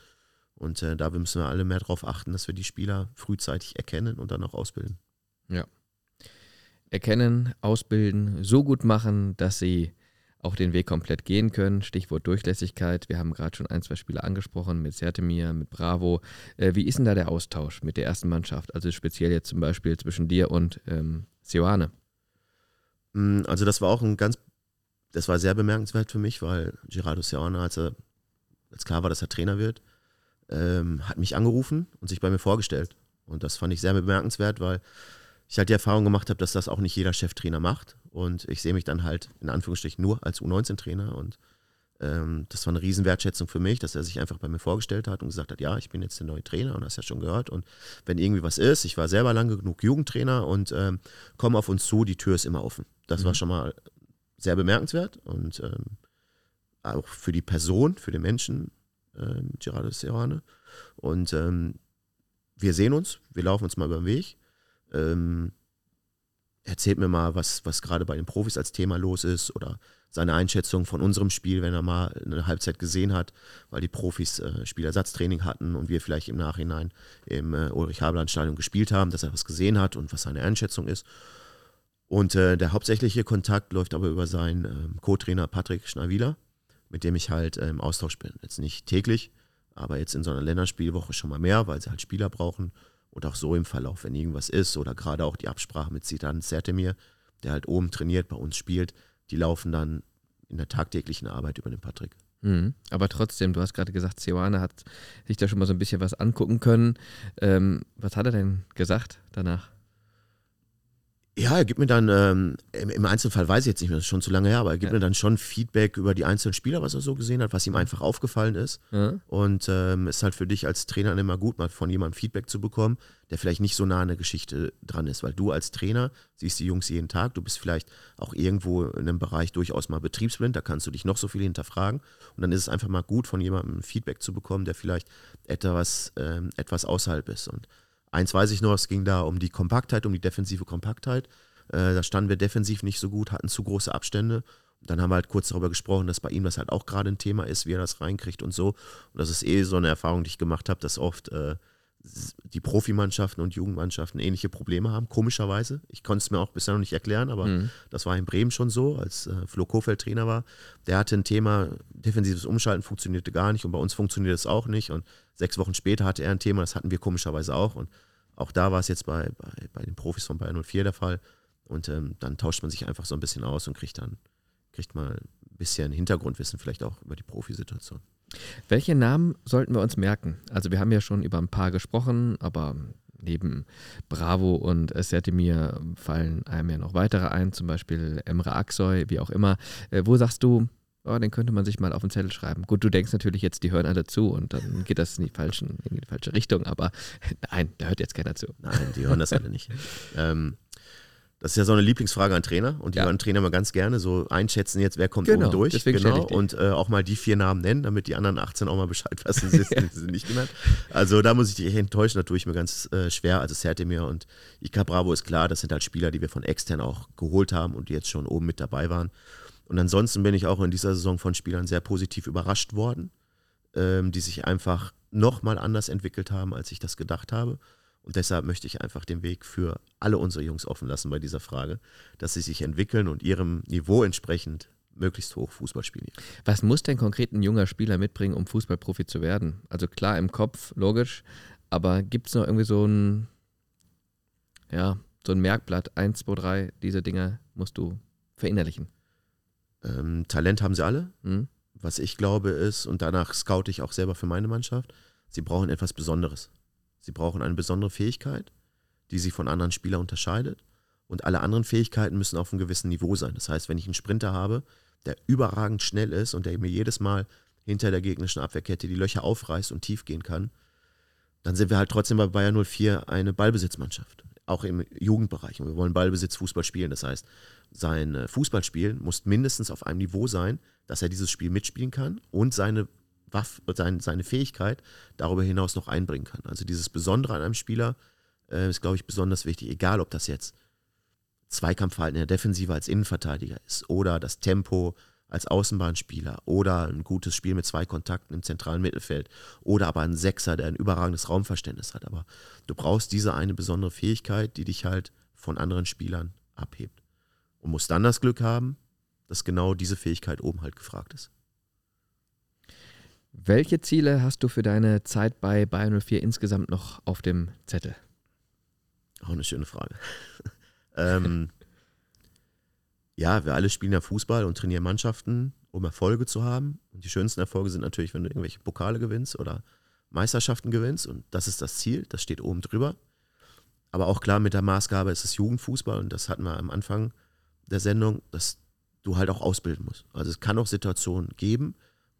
Und äh, da müssen wir alle mehr darauf achten, dass wir die Spieler frühzeitig erkennen und dann auch ausbilden. Erkennen, ausbilden, so gut machen, dass sie auch den Weg komplett gehen können. Stichwort Durchlässigkeit. Wir haben gerade schon ein, zwei Spieler angesprochen mit Sertemir, mit Bravo. Äh, wie ist denn da der Austausch mit der ersten Mannschaft? Also speziell jetzt zum Beispiel zwischen dir und ähm, Sioane. Mm, Also das war auch ein ganz, das war sehr bemerkenswert für mich, weil Gerardo Seana, als, als klar war, dass er Trainer wird, ähm, hat mich angerufen und sich bei mir vorgestellt. Und das fand ich sehr bemerkenswert, weil ich halt die Erfahrung gemacht habe, dass das auch nicht jeder Cheftrainer macht. Und ich sehe mich dann halt in Anführungsstrichen nur als U19-Trainer. Und ähm, das war eine Riesenwertschätzung für mich, dass er sich einfach bei mir vorgestellt hat und gesagt hat, ja, ich bin jetzt der neue Trainer und hast ja schon gehört. Und wenn irgendwie was ist, ich war selber lange genug Jugendtrainer und ähm, komm auf uns zu, die Tür ist immer offen. Das war Mhm. schon mal sehr bemerkenswert und ähm, auch für die Person, für den Menschen, ähm, Gerardo Serrane. Und ähm, wir sehen uns, wir laufen uns mal über den Weg. Ähm, erzählt mir mal, was, was gerade bei den Profis als Thema los ist oder seine Einschätzung von unserem Spiel, wenn er mal eine Halbzeit gesehen hat, weil die Profis äh, Spielersatztraining hatten und wir vielleicht im Nachhinein im äh, Ulrich-Haberland-Stadion gespielt haben, dass er was gesehen hat und was seine Einschätzung ist. Und äh, der hauptsächliche Kontakt läuft aber über seinen ähm, Co-Trainer Patrick Schneiwiler, mit dem ich halt äh, im Austausch bin. Jetzt nicht täglich, aber jetzt in so einer Länderspielwoche schon mal mehr, weil sie halt Spieler brauchen. Und auch so im Verlauf, wenn irgendwas ist oder gerade auch die Absprache mit Zidane Sertemir, der halt oben trainiert, bei uns spielt, die laufen dann in der tagtäglichen Arbeit über den Patrick. Mhm. Aber trotzdem, du hast gerade gesagt, Sioane hat sich da schon mal so ein bisschen was angucken können. Ähm, was hat er denn gesagt danach? Ja, er gibt mir dann, ähm, im, Einzelfall weiß ich jetzt nicht mehr, das ist schon zu lange her, aber er gibt Ja. mir dann schon Feedback über die einzelnen Spieler, was er so gesehen hat, was ihm einfach aufgefallen ist. Ja? Und ähm, ist halt für dich als Trainer immer gut, mal von jemandem Feedback zu bekommen, der vielleicht nicht so nah an der Geschichte dran ist. Weil du als Trainer siehst die Jungs jeden Tag, du bist vielleicht auch irgendwo in einem Bereich durchaus mal betriebsblind, da kannst du dich noch so viel hinterfragen. Und dann ist es einfach mal gut, von jemandem Feedback zu bekommen, der vielleicht etwas, ähm, etwas außerhalb ist. Und eins weiß ich noch, es ging da um die Kompaktheit, um die defensive Kompaktheit. Äh, da standen wir defensiv nicht so gut, hatten zu große Abstände. Dann haben wir halt kurz darüber gesprochen, dass bei ihm das halt auch gerade ein Thema ist, wie er das reinkriegt und so. Und das ist eh so eine Erfahrung, die ich gemacht habe, dass oft äh, die Profimannschaften und Jugendmannschaften ähnliche Probleme haben, komischerweise. Ich konnte es mir auch bisher noch nicht erklären, aber Mhm. das war in Bremen schon so, als äh, Flo Kofeld Trainer war. Der hatte ein Thema, defensives Umschalten funktionierte gar nicht und bei uns funktioniert es auch nicht. Und sechs Wochen später hatte er ein Thema, das hatten wir komischerweise auch. Und auch da war es jetzt bei, bei, bei den Profis von Bayern 04 der Fall. Und ähm, dann tauscht man sich einfach so ein bisschen aus und kriegt dann kriegt mal ein bisschen Hintergrundwissen vielleicht auch über die Profisituation. Welche Namen sollten wir uns merken? Also wir haben ja schon über ein paar gesprochen, aber neben Bravo und Sertemir fallen einem ja noch weitere ein, zum Beispiel Emre Aksoy, wie auch immer. Äh, wo sagst du, oh, den könnte man sich mal auf den Zettel schreiben? Gut, du denkst natürlich jetzt, die hören alle zu und dann geht das in die, falschen, in die falsche Richtung, aber nein, da hört jetzt keiner zu. Nein, die hören das alle nicht. Ähm, das ist ja so eine Lieblingsfrage an Trainer und die Ja. hören Trainer mal ganz gerne so einschätzen jetzt, wer kommt Genau, oben durch. deswegen die. und äh, auch mal die vier Namen nennen, damit die anderen 18 auch mal Bescheid wissen, sie sind, sie sind nicht genannt. Also da muss ich dich enttäuschen, da tue ich mir ganz äh, schwer. Also Sertemir und Ika Bravo ist klar, das sind halt Spieler, die wir von extern auch geholt haben und die jetzt schon oben mit dabei waren. Und ansonsten bin ich auch in dieser Saison von Spielern sehr positiv überrascht worden, ähm, die sich einfach nochmal anders entwickelt haben, als ich das gedacht habe. Und deshalb möchte ich einfach den Weg für alle unsere Jungs offen lassen bei dieser Frage, dass sie sich entwickeln und ihrem Niveau entsprechend möglichst hoch Fußball spielen. Was muss denn konkret ein junger Spieler mitbringen, um Fußballprofi zu werden? Also klar im Kopf, logisch, aber gibt es noch irgendwie so ein, ja, so ein Merkblatt, 1, 2, 3, diese Dinge musst du verinnerlichen? Ähm, Talent haben sie alle. Hm? Was ich glaube ist, und danach scoute ich auch selber für meine Mannschaft, sie brauchen etwas Besonderes. Sie brauchen eine besondere Fähigkeit, die sie von anderen Spielern unterscheidet. Und alle anderen Fähigkeiten müssen auf einem gewissen Niveau sein. Das heißt, wenn ich einen Sprinter habe, der überragend schnell ist und der mir jedes Mal hinter der gegnerischen Abwehrkette die Löcher aufreißt und tief gehen kann, dann sind wir halt trotzdem bei Bayern 04 eine Ballbesitzmannschaft. Auch im Jugendbereich. Und wir wollen Ballbesitz Fußball spielen. Das heißt, sein äh, Fußballspielen muss mindestens auf einem Niveau sein, dass er dieses Spiel mitspielen kann und seine Waff, sein, seine Fähigkeit darüber hinaus noch einbringen kann. Also dieses Besondere an einem Spieler äh, ist, glaube ich, besonders wichtig, egal ob das jetzt Zweikampfverhalten in der Defensive als Innenverteidiger ist oder das Tempo als Außenbahnspieler oder ein gutes Spiel mit zwei Kontakten im zentralen Mittelfeld oder aber ein Sechser, der ein überragendes Raumverständnis hat. Aber du brauchst diese eine besondere Fähigkeit, die dich halt von anderen Spielern abhebt. Und musst dann das Glück haben, dass genau diese Fähigkeit oben halt gefragt ist. Welche Ziele hast du für deine Zeit bei Bayern 04 insgesamt noch auf dem Zettel? Auch eine schöne Frage. ähm, ja, wir alle spielen ja Fußball und trainieren Mannschaften, um Erfolge zu haben. Und die schönsten Erfolge sind natürlich, wenn du irgendwelche Pokale gewinnst oder Meisterschaften gewinnst. Und das ist das Ziel, das steht oben drüber. Aber auch klar, mit der Maßgabe ist es Jugendfußball und das hatten wir am Anfang der Sendung, dass du halt auch ausbilden musst. Also es kann auch Situationen geben,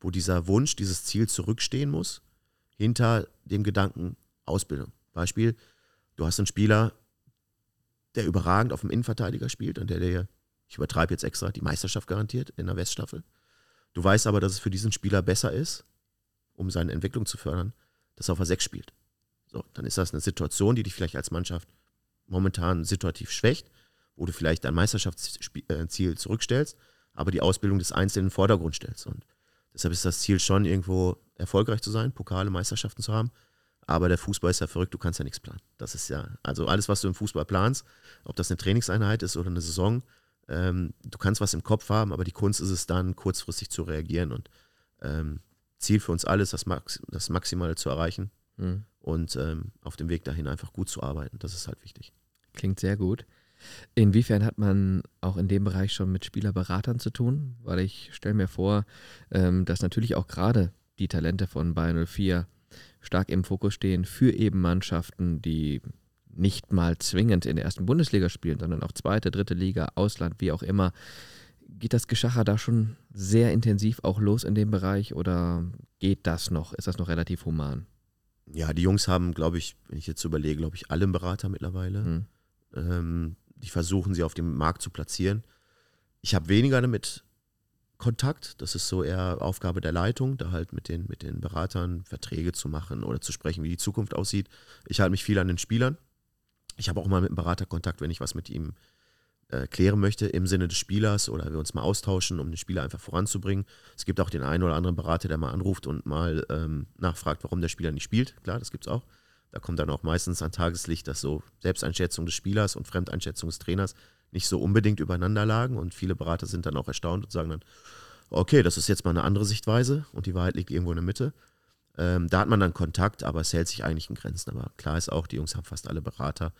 wo dieser Wunsch, dieses Ziel zurückstehen muss, hinter dem Gedanken Ausbildung. Beispiel, du hast einen Spieler, der überragend auf dem Innenverteidiger spielt und der dir ich übertreibe jetzt extra, die Meisterschaft garantiert in der Weststaffel. Du weißt aber, dass es für diesen Spieler besser ist, um seine Entwicklung zu fördern, dass er auf der 6 spielt. So, dann ist das eine Situation, die dich vielleicht als Mannschaft momentan situativ schwächt, wo du vielleicht dein Meisterschaftsziel zurückstellst, aber die Ausbildung des Einzelnen in den Vordergrund stellst. Und deshalb ist das Ziel schon, irgendwo erfolgreich zu sein, Pokale, Meisterschaften zu haben. Aber der Fußball ist ja verrückt, du kannst ja nichts planen. Das ist ja, also alles, was du im Fußball planst, ob das eine Trainingseinheit ist oder eine Saison, ähm, du kannst was im Kopf haben, aber die Kunst ist es dann, kurzfristig zu reagieren. Und ähm, Ziel für uns alle ist, das, Max das Maximale zu erreichen mhm. und ähm, auf dem Weg dahin einfach gut zu arbeiten. Das ist halt wichtig. Klingt sehr gut. Inwiefern hat man auch in dem Bereich schon mit Spielerberatern zu tun? Weil ich stelle mir vor, ähm, dass natürlich auch gerade die Talente von Bayern 04 stark im Fokus stehen für eben Mannschaften, die nicht mal zwingend in der ersten Bundesliga spielen, sondern auch zweite, dritte Liga, Ausland, wie auch immer. Geht das Geschacher da schon sehr intensiv auch los in dem Bereich oder geht das noch? Ist das noch relativ human? Ja, die Jungs haben, glaube ich, wenn ich jetzt überlege, glaube ich, alle einen Berater mittlerweile. Hm. Ähm, die versuchen sie auf dem Markt zu platzieren. Ich habe weniger damit Kontakt. Das ist so eher Aufgabe der Leitung, da halt mit den, mit den Beratern Verträge zu machen oder zu sprechen, wie die Zukunft aussieht. Ich halte mich viel an den Spielern. Ich habe auch mal mit einem Berater Kontakt, wenn ich was mit ihm äh, klären möchte im Sinne des Spielers oder wir uns mal austauschen, um den Spieler einfach voranzubringen. Es gibt auch den einen oder anderen Berater, der mal anruft und mal ähm, nachfragt, warum der Spieler nicht spielt. Klar, das gibt es auch. Da kommt dann auch meistens an Tageslicht, dass so Selbsteinschätzung des Spielers und Fremdeinschätzung des Trainers nicht so unbedingt übereinander lagen und viele Berater sind dann auch erstaunt und sagen dann, okay, das ist jetzt mal eine andere Sichtweise und die Wahrheit liegt irgendwo in der Mitte. Ähm, da hat man dann Kontakt, aber es hält sich eigentlich in Grenzen. Aber klar ist auch, die Jungs haben fast alle Berater,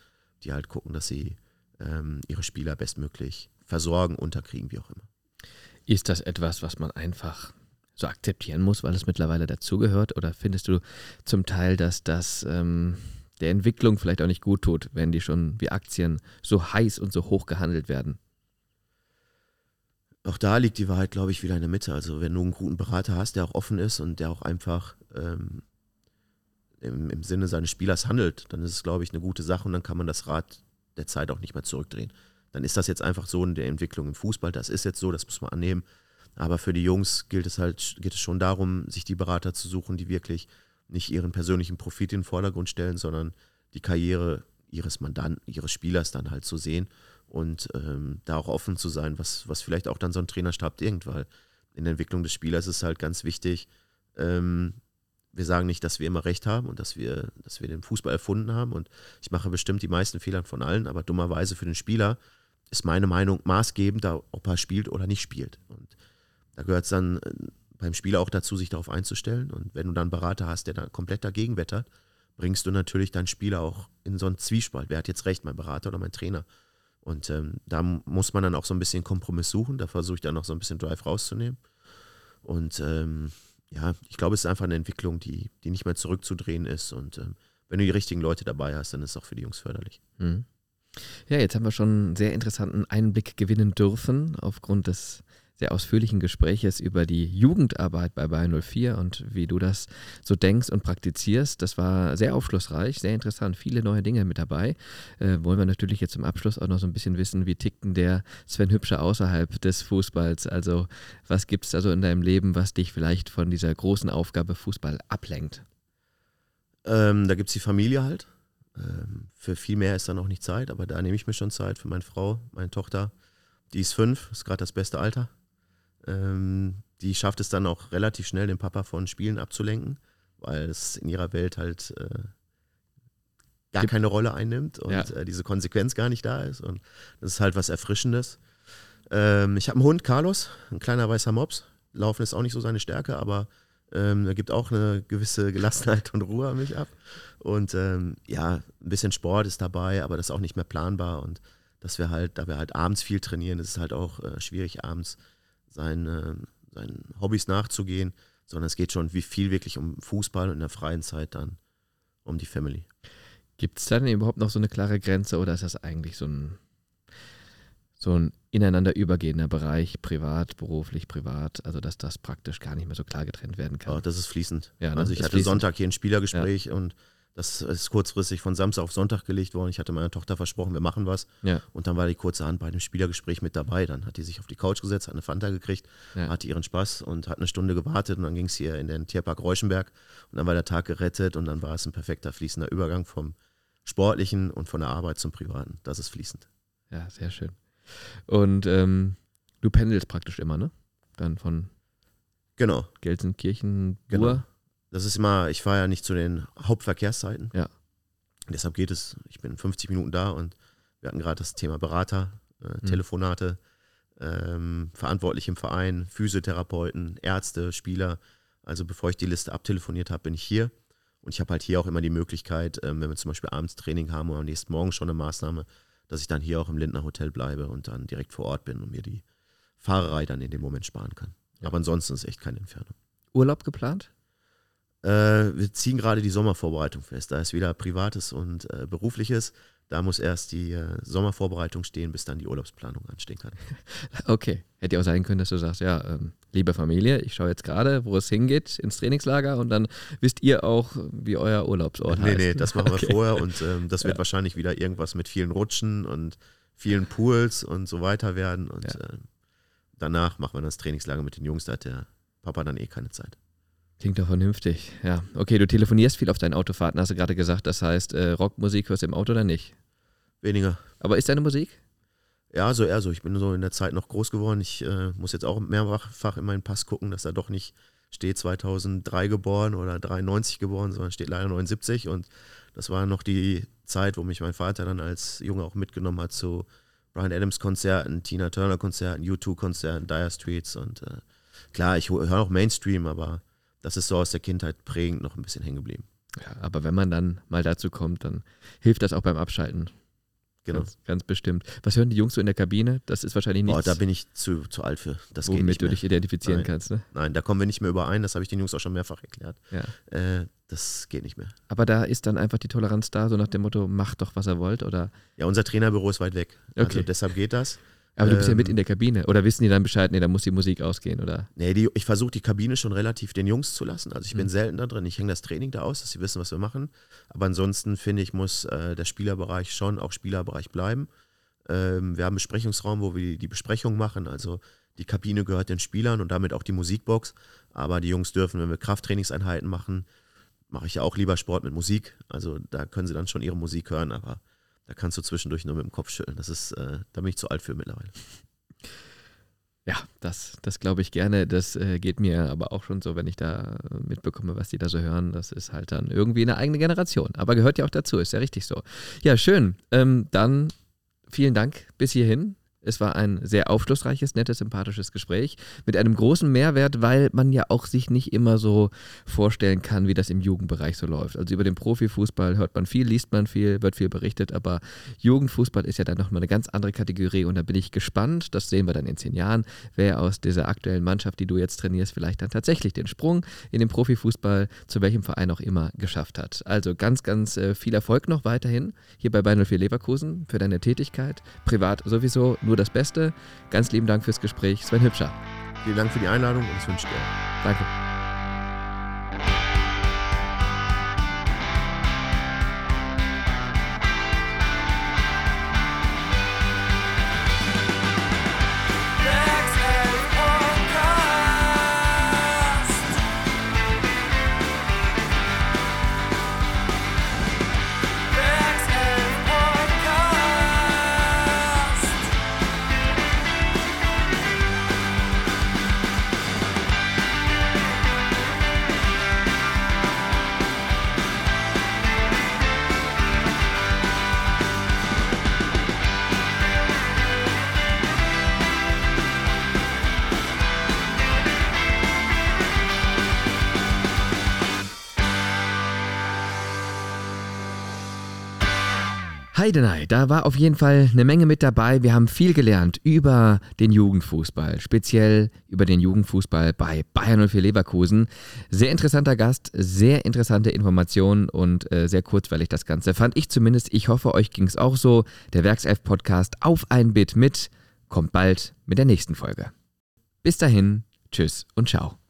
die halt gucken, dass sie ähm, ihre Spieler bestmöglich versorgen, unterkriegen, wie auch immer. Ist das etwas, was man einfach so akzeptieren muss, weil es mittlerweile dazugehört? Oder findest du zum Teil, dass das ähm, der Entwicklung vielleicht auch nicht gut tut, wenn die schon wie Aktien so heiß und so hoch gehandelt werden? auch da liegt die Wahrheit, glaube ich, wieder in der Mitte. Also wenn du einen guten Berater hast, der auch offen ist und der auch einfach ähm, im, im, Sinne seines Spielers handelt, dann ist es, glaube ich, eine gute Sache und dann kann man das Rad der Zeit auch nicht mehr zurückdrehen. Dann ist das jetzt einfach so in der Entwicklung im Fußball. Das ist jetzt so, das muss man annehmen. Aber für die Jungs gilt es halt, geht es schon darum, sich die Berater zu suchen, die wirklich nicht ihren persönlichen Profit in den Vordergrund stellen, sondern die Karriere ihres Mandanten, ihres Spielers dann halt zu sehen und ähm, da auch offen zu sein, was, was vielleicht auch dann so ein Trainerstab weil in der Entwicklung des Spielers ist halt ganz wichtig, ähm, wir sagen nicht, dass wir immer recht haben und dass wir, dass wir den Fußball erfunden haben und ich mache bestimmt die meisten Fehler von allen, aber dummerweise für den Spieler ist meine Meinung maßgebend, ob er spielt oder nicht spielt. Und da gehört es dann äh, beim Spieler auch dazu, sich darauf einzustellen. Und wenn du dann einen Berater hast, der da komplett dagegen wettert, bringst du natürlich deinen Spieler auch in so einen Zwiespalt. Wer hat jetzt recht, mein Berater oder mein Trainer? Und ähm, da muss man dann auch so ein bisschen Kompromiss suchen. Da versuche ich dann noch so ein bisschen Drive rauszunehmen. Und ähm, ja, ich glaube, es ist einfach eine Entwicklung, die, die nicht mehr zurückzudrehen ist. Und ähm, wenn du die richtigen Leute dabei hast, dann ist es auch für die Jungs förderlich. Mhm. Ja, jetzt haben wir schon einen sehr interessanten Einblick gewinnen dürfen aufgrund des sehr ausführlichen Gespräches über die Jugendarbeit bei Bayern 04 und wie du das so denkst und praktizierst. Das war sehr aufschlussreich, sehr interessant, viele neue Dinge mit dabei. Äh, wollen wir natürlich jetzt zum Abschluss auch noch so ein bisschen wissen, wie tickt denn der Sven Hübscher außerhalb des Fußballs? Also was gibt es da so in deinem Leben, was dich vielleicht von dieser großen Aufgabe Fußball ablenkt? Ähm, da gibt es die Familie halt. Ähm, für viel mehr ist dann auch nicht Zeit, aber da nehme ich mir schon Zeit für meine Frau, meine Tochter. Die ist fünf, ist gerade das beste Alter. Ähm, die schafft es dann auch relativ schnell, den Papa von Spielen abzulenken, weil es in ihrer Welt halt äh, gar keine Rolle einnimmt und ja. äh, diese Konsequenz gar nicht da ist. Und das ist halt was Erfrischendes. Ähm, ich habe einen Hund, Carlos, ein kleiner weißer Mops. Laufen ist auch nicht so seine Stärke, aber ähm, er gibt auch eine gewisse Gelassenheit und Ruhe an mich ab. Und ähm, ja, ein bisschen Sport ist dabei, aber das ist auch nicht mehr planbar. Und dass wir halt, da wir halt abends viel trainieren, ist es halt auch äh, schwierig, abends seine, seinen Hobbys nachzugehen, sondern es geht schon wie viel wirklich um Fußball und in der freien Zeit dann um die Family. Gibt es da denn überhaupt noch so eine klare Grenze oder ist das eigentlich so ein, so ein ineinander übergehender Bereich, privat, beruflich, privat, also dass das praktisch gar nicht mehr so klar getrennt werden kann? Oh, das ist fließend. Ja, ne? Also ich hatte fließend. Sonntag hier ein Spielergespräch ja. und das ist kurzfristig von Samstag auf Sonntag gelegt worden. Ich hatte meiner Tochter versprochen, wir machen was. Ja. Und dann war die kurze Hand bei dem Spielergespräch mit dabei. Dann hat die sich auf die Couch gesetzt, hat eine Fanta gekriegt, ja. hatte ihren Spaß und hat eine Stunde gewartet. Und dann ging es hier in den Tierpark Reuschenberg. Und dann war der Tag gerettet und dann war es ein perfekter fließender Übergang vom Sportlichen und von der Arbeit zum Privaten. Das ist fließend. Ja, sehr schön. Und ähm, du pendelst praktisch immer, ne? Dann von genau. Gelsenkirchen, Bur. Genau. Das ist immer, ich fahre ja nicht zu den Hauptverkehrszeiten. Ja. Deshalb geht es, ich bin 50 Minuten da und wir hatten gerade das Thema Berater, äh, mhm. Telefonate, ähm, verantwortlich im Verein, Physiotherapeuten, Ärzte, Spieler. Also bevor ich die Liste abtelefoniert habe, bin ich hier. Und ich habe halt hier auch immer die Möglichkeit, ähm, wenn wir zum Beispiel abends Training haben oder am nächsten Morgen schon eine Maßnahme, dass ich dann hier auch im Lindner Hotel bleibe und dann direkt vor Ort bin und mir die Fahrerei dann in dem Moment sparen kann. Ja. Aber ansonsten ist echt keine Entfernung. Urlaub geplant? Äh, wir ziehen gerade die Sommervorbereitung fest. Da ist wieder Privates und äh, Berufliches. Da muss erst die äh, Sommervorbereitung stehen, bis dann die Urlaubsplanung anstehen kann. Okay. Hätte ja auch sein können, dass du sagst, ja, ähm, liebe Familie, ich schaue jetzt gerade, wo es hingeht, ins Trainingslager und dann wisst ihr auch, wie euer Urlaubsort nee, heißt. Nee, nee, das machen okay. wir vorher und ähm, das wird ja. wahrscheinlich wieder irgendwas mit vielen Rutschen und vielen Pools und so weiter werden. Und ja. äh, danach machen wir das Trainingslager mit den Jungs, da hat der Papa dann eh keine Zeit. Klingt doch vernünftig. Ja, okay, du telefonierst viel auf deinen Autofahrten, hast du gerade gesagt. Das heißt, äh, Rockmusik hörst du im Auto oder nicht? Weniger. Aber ist deine Musik? Ja, so eher so. Ich bin so in der Zeit noch groß geworden. Ich äh, muss jetzt auch mehrfach in meinen Pass gucken, dass da doch nicht steht 2003 geboren oder 93 geboren, sondern steht leider 79. Und das war noch die Zeit, wo mich mein Vater dann als Junge auch mitgenommen hat zu Brian Adams Konzerten, Tina Turner Konzerten, U2 Konzerten, Dire Streets. Und äh, klar, ich höre auch Mainstream, aber das ist so aus der Kindheit prägend noch ein bisschen hängen geblieben. Ja, aber wenn man dann mal dazu kommt, dann hilft das auch beim Abschalten. Genau. Ganz, ganz, bestimmt. Was hören die Jungs so in der Kabine? Das ist wahrscheinlich nicht. Oh, da bin ich zu, zu alt für. Das womit du dich identifizieren Nein. kannst, ne? Nein, da kommen wir nicht mehr überein. Das habe ich den Jungs auch schon mehrfach erklärt. Ja. Äh, das geht nicht mehr. Aber da ist dann einfach die Toleranz da, so nach dem Motto, macht doch, was er wollt, oder? Ja, unser Trainerbüro ist weit weg. Also okay. Also deshalb geht das. Aber du bist ja mit ähm, in der Kabine. Oder wissen die dann Bescheid, nee, da muss die Musik ausgehen, oder? Nee, die, ich versuche die Kabine schon relativ den Jungs zu lassen. Also ich mhm. bin selten da drin. Ich hänge das Training da aus, dass sie wissen, was wir machen. Aber ansonsten finde ich, muss äh, der Spielerbereich schon auch Spielerbereich bleiben. Ähm, wir haben einen Besprechungsraum, wo wir die Besprechung machen. Also die Kabine gehört den Spielern und damit auch die Musikbox. Aber die Jungs dürfen, wenn wir Krafttrainingseinheiten machen, mache ich ja auch lieber Sport mit Musik. Also da können sie dann schon ihre Musik hören, aber da kannst du zwischendurch nur mit dem Kopf schütteln. Das ist, äh, da bin ich zu alt für mittlerweile. Ja, das, das glaube ich gerne. Das äh, geht mir aber auch schon so, wenn ich da mitbekomme, was die da so hören. Das ist halt dann irgendwie eine eigene Generation. Aber gehört ja auch dazu, ist ja richtig so. Ja, schön. Ähm, dann vielen Dank bis hierhin. Es war ein sehr aufschlussreiches, nettes, sympathisches Gespräch mit einem großen Mehrwert, weil man ja auch sich nicht immer so vorstellen kann, wie das im Jugendbereich so läuft. Also über den Profifußball hört man viel, liest man viel, wird viel berichtet, aber Jugendfußball ist ja dann nochmal eine ganz andere Kategorie und da bin ich gespannt, das sehen wir dann in zehn Jahren, wer aus dieser aktuellen Mannschaft, die du jetzt trainierst, vielleicht dann tatsächlich den Sprung in den Profifußball zu welchem Verein auch immer geschafft hat. Also ganz, ganz äh, viel Erfolg noch weiterhin hier bei Bayern 04 Leverkusen für deine Tätigkeit, privat sowieso nur das Beste. Ganz lieben Dank fürs Gespräch, Sven Hübscher. Vielen Dank für die Einladung und das wünsche ich dir. Danke. Heidenei, da war auf jeden Fall eine Menge mit dabei. Wir haben viel gelernt über den Jugendfußball, speziell über den Jugendfußball bei Bayern 04 Leverkusen. Sehr interessanter Gast, sehr interessante Informationen und äh, sehr kurzweilig das Ganze. Fand ich zumindest. Ich hoffe, euch ging es auch so. Der Werkself-Podcast auf ein Bit mit kommt bald mit der nächsten Folge. Bis dahin, tschüss und ciao.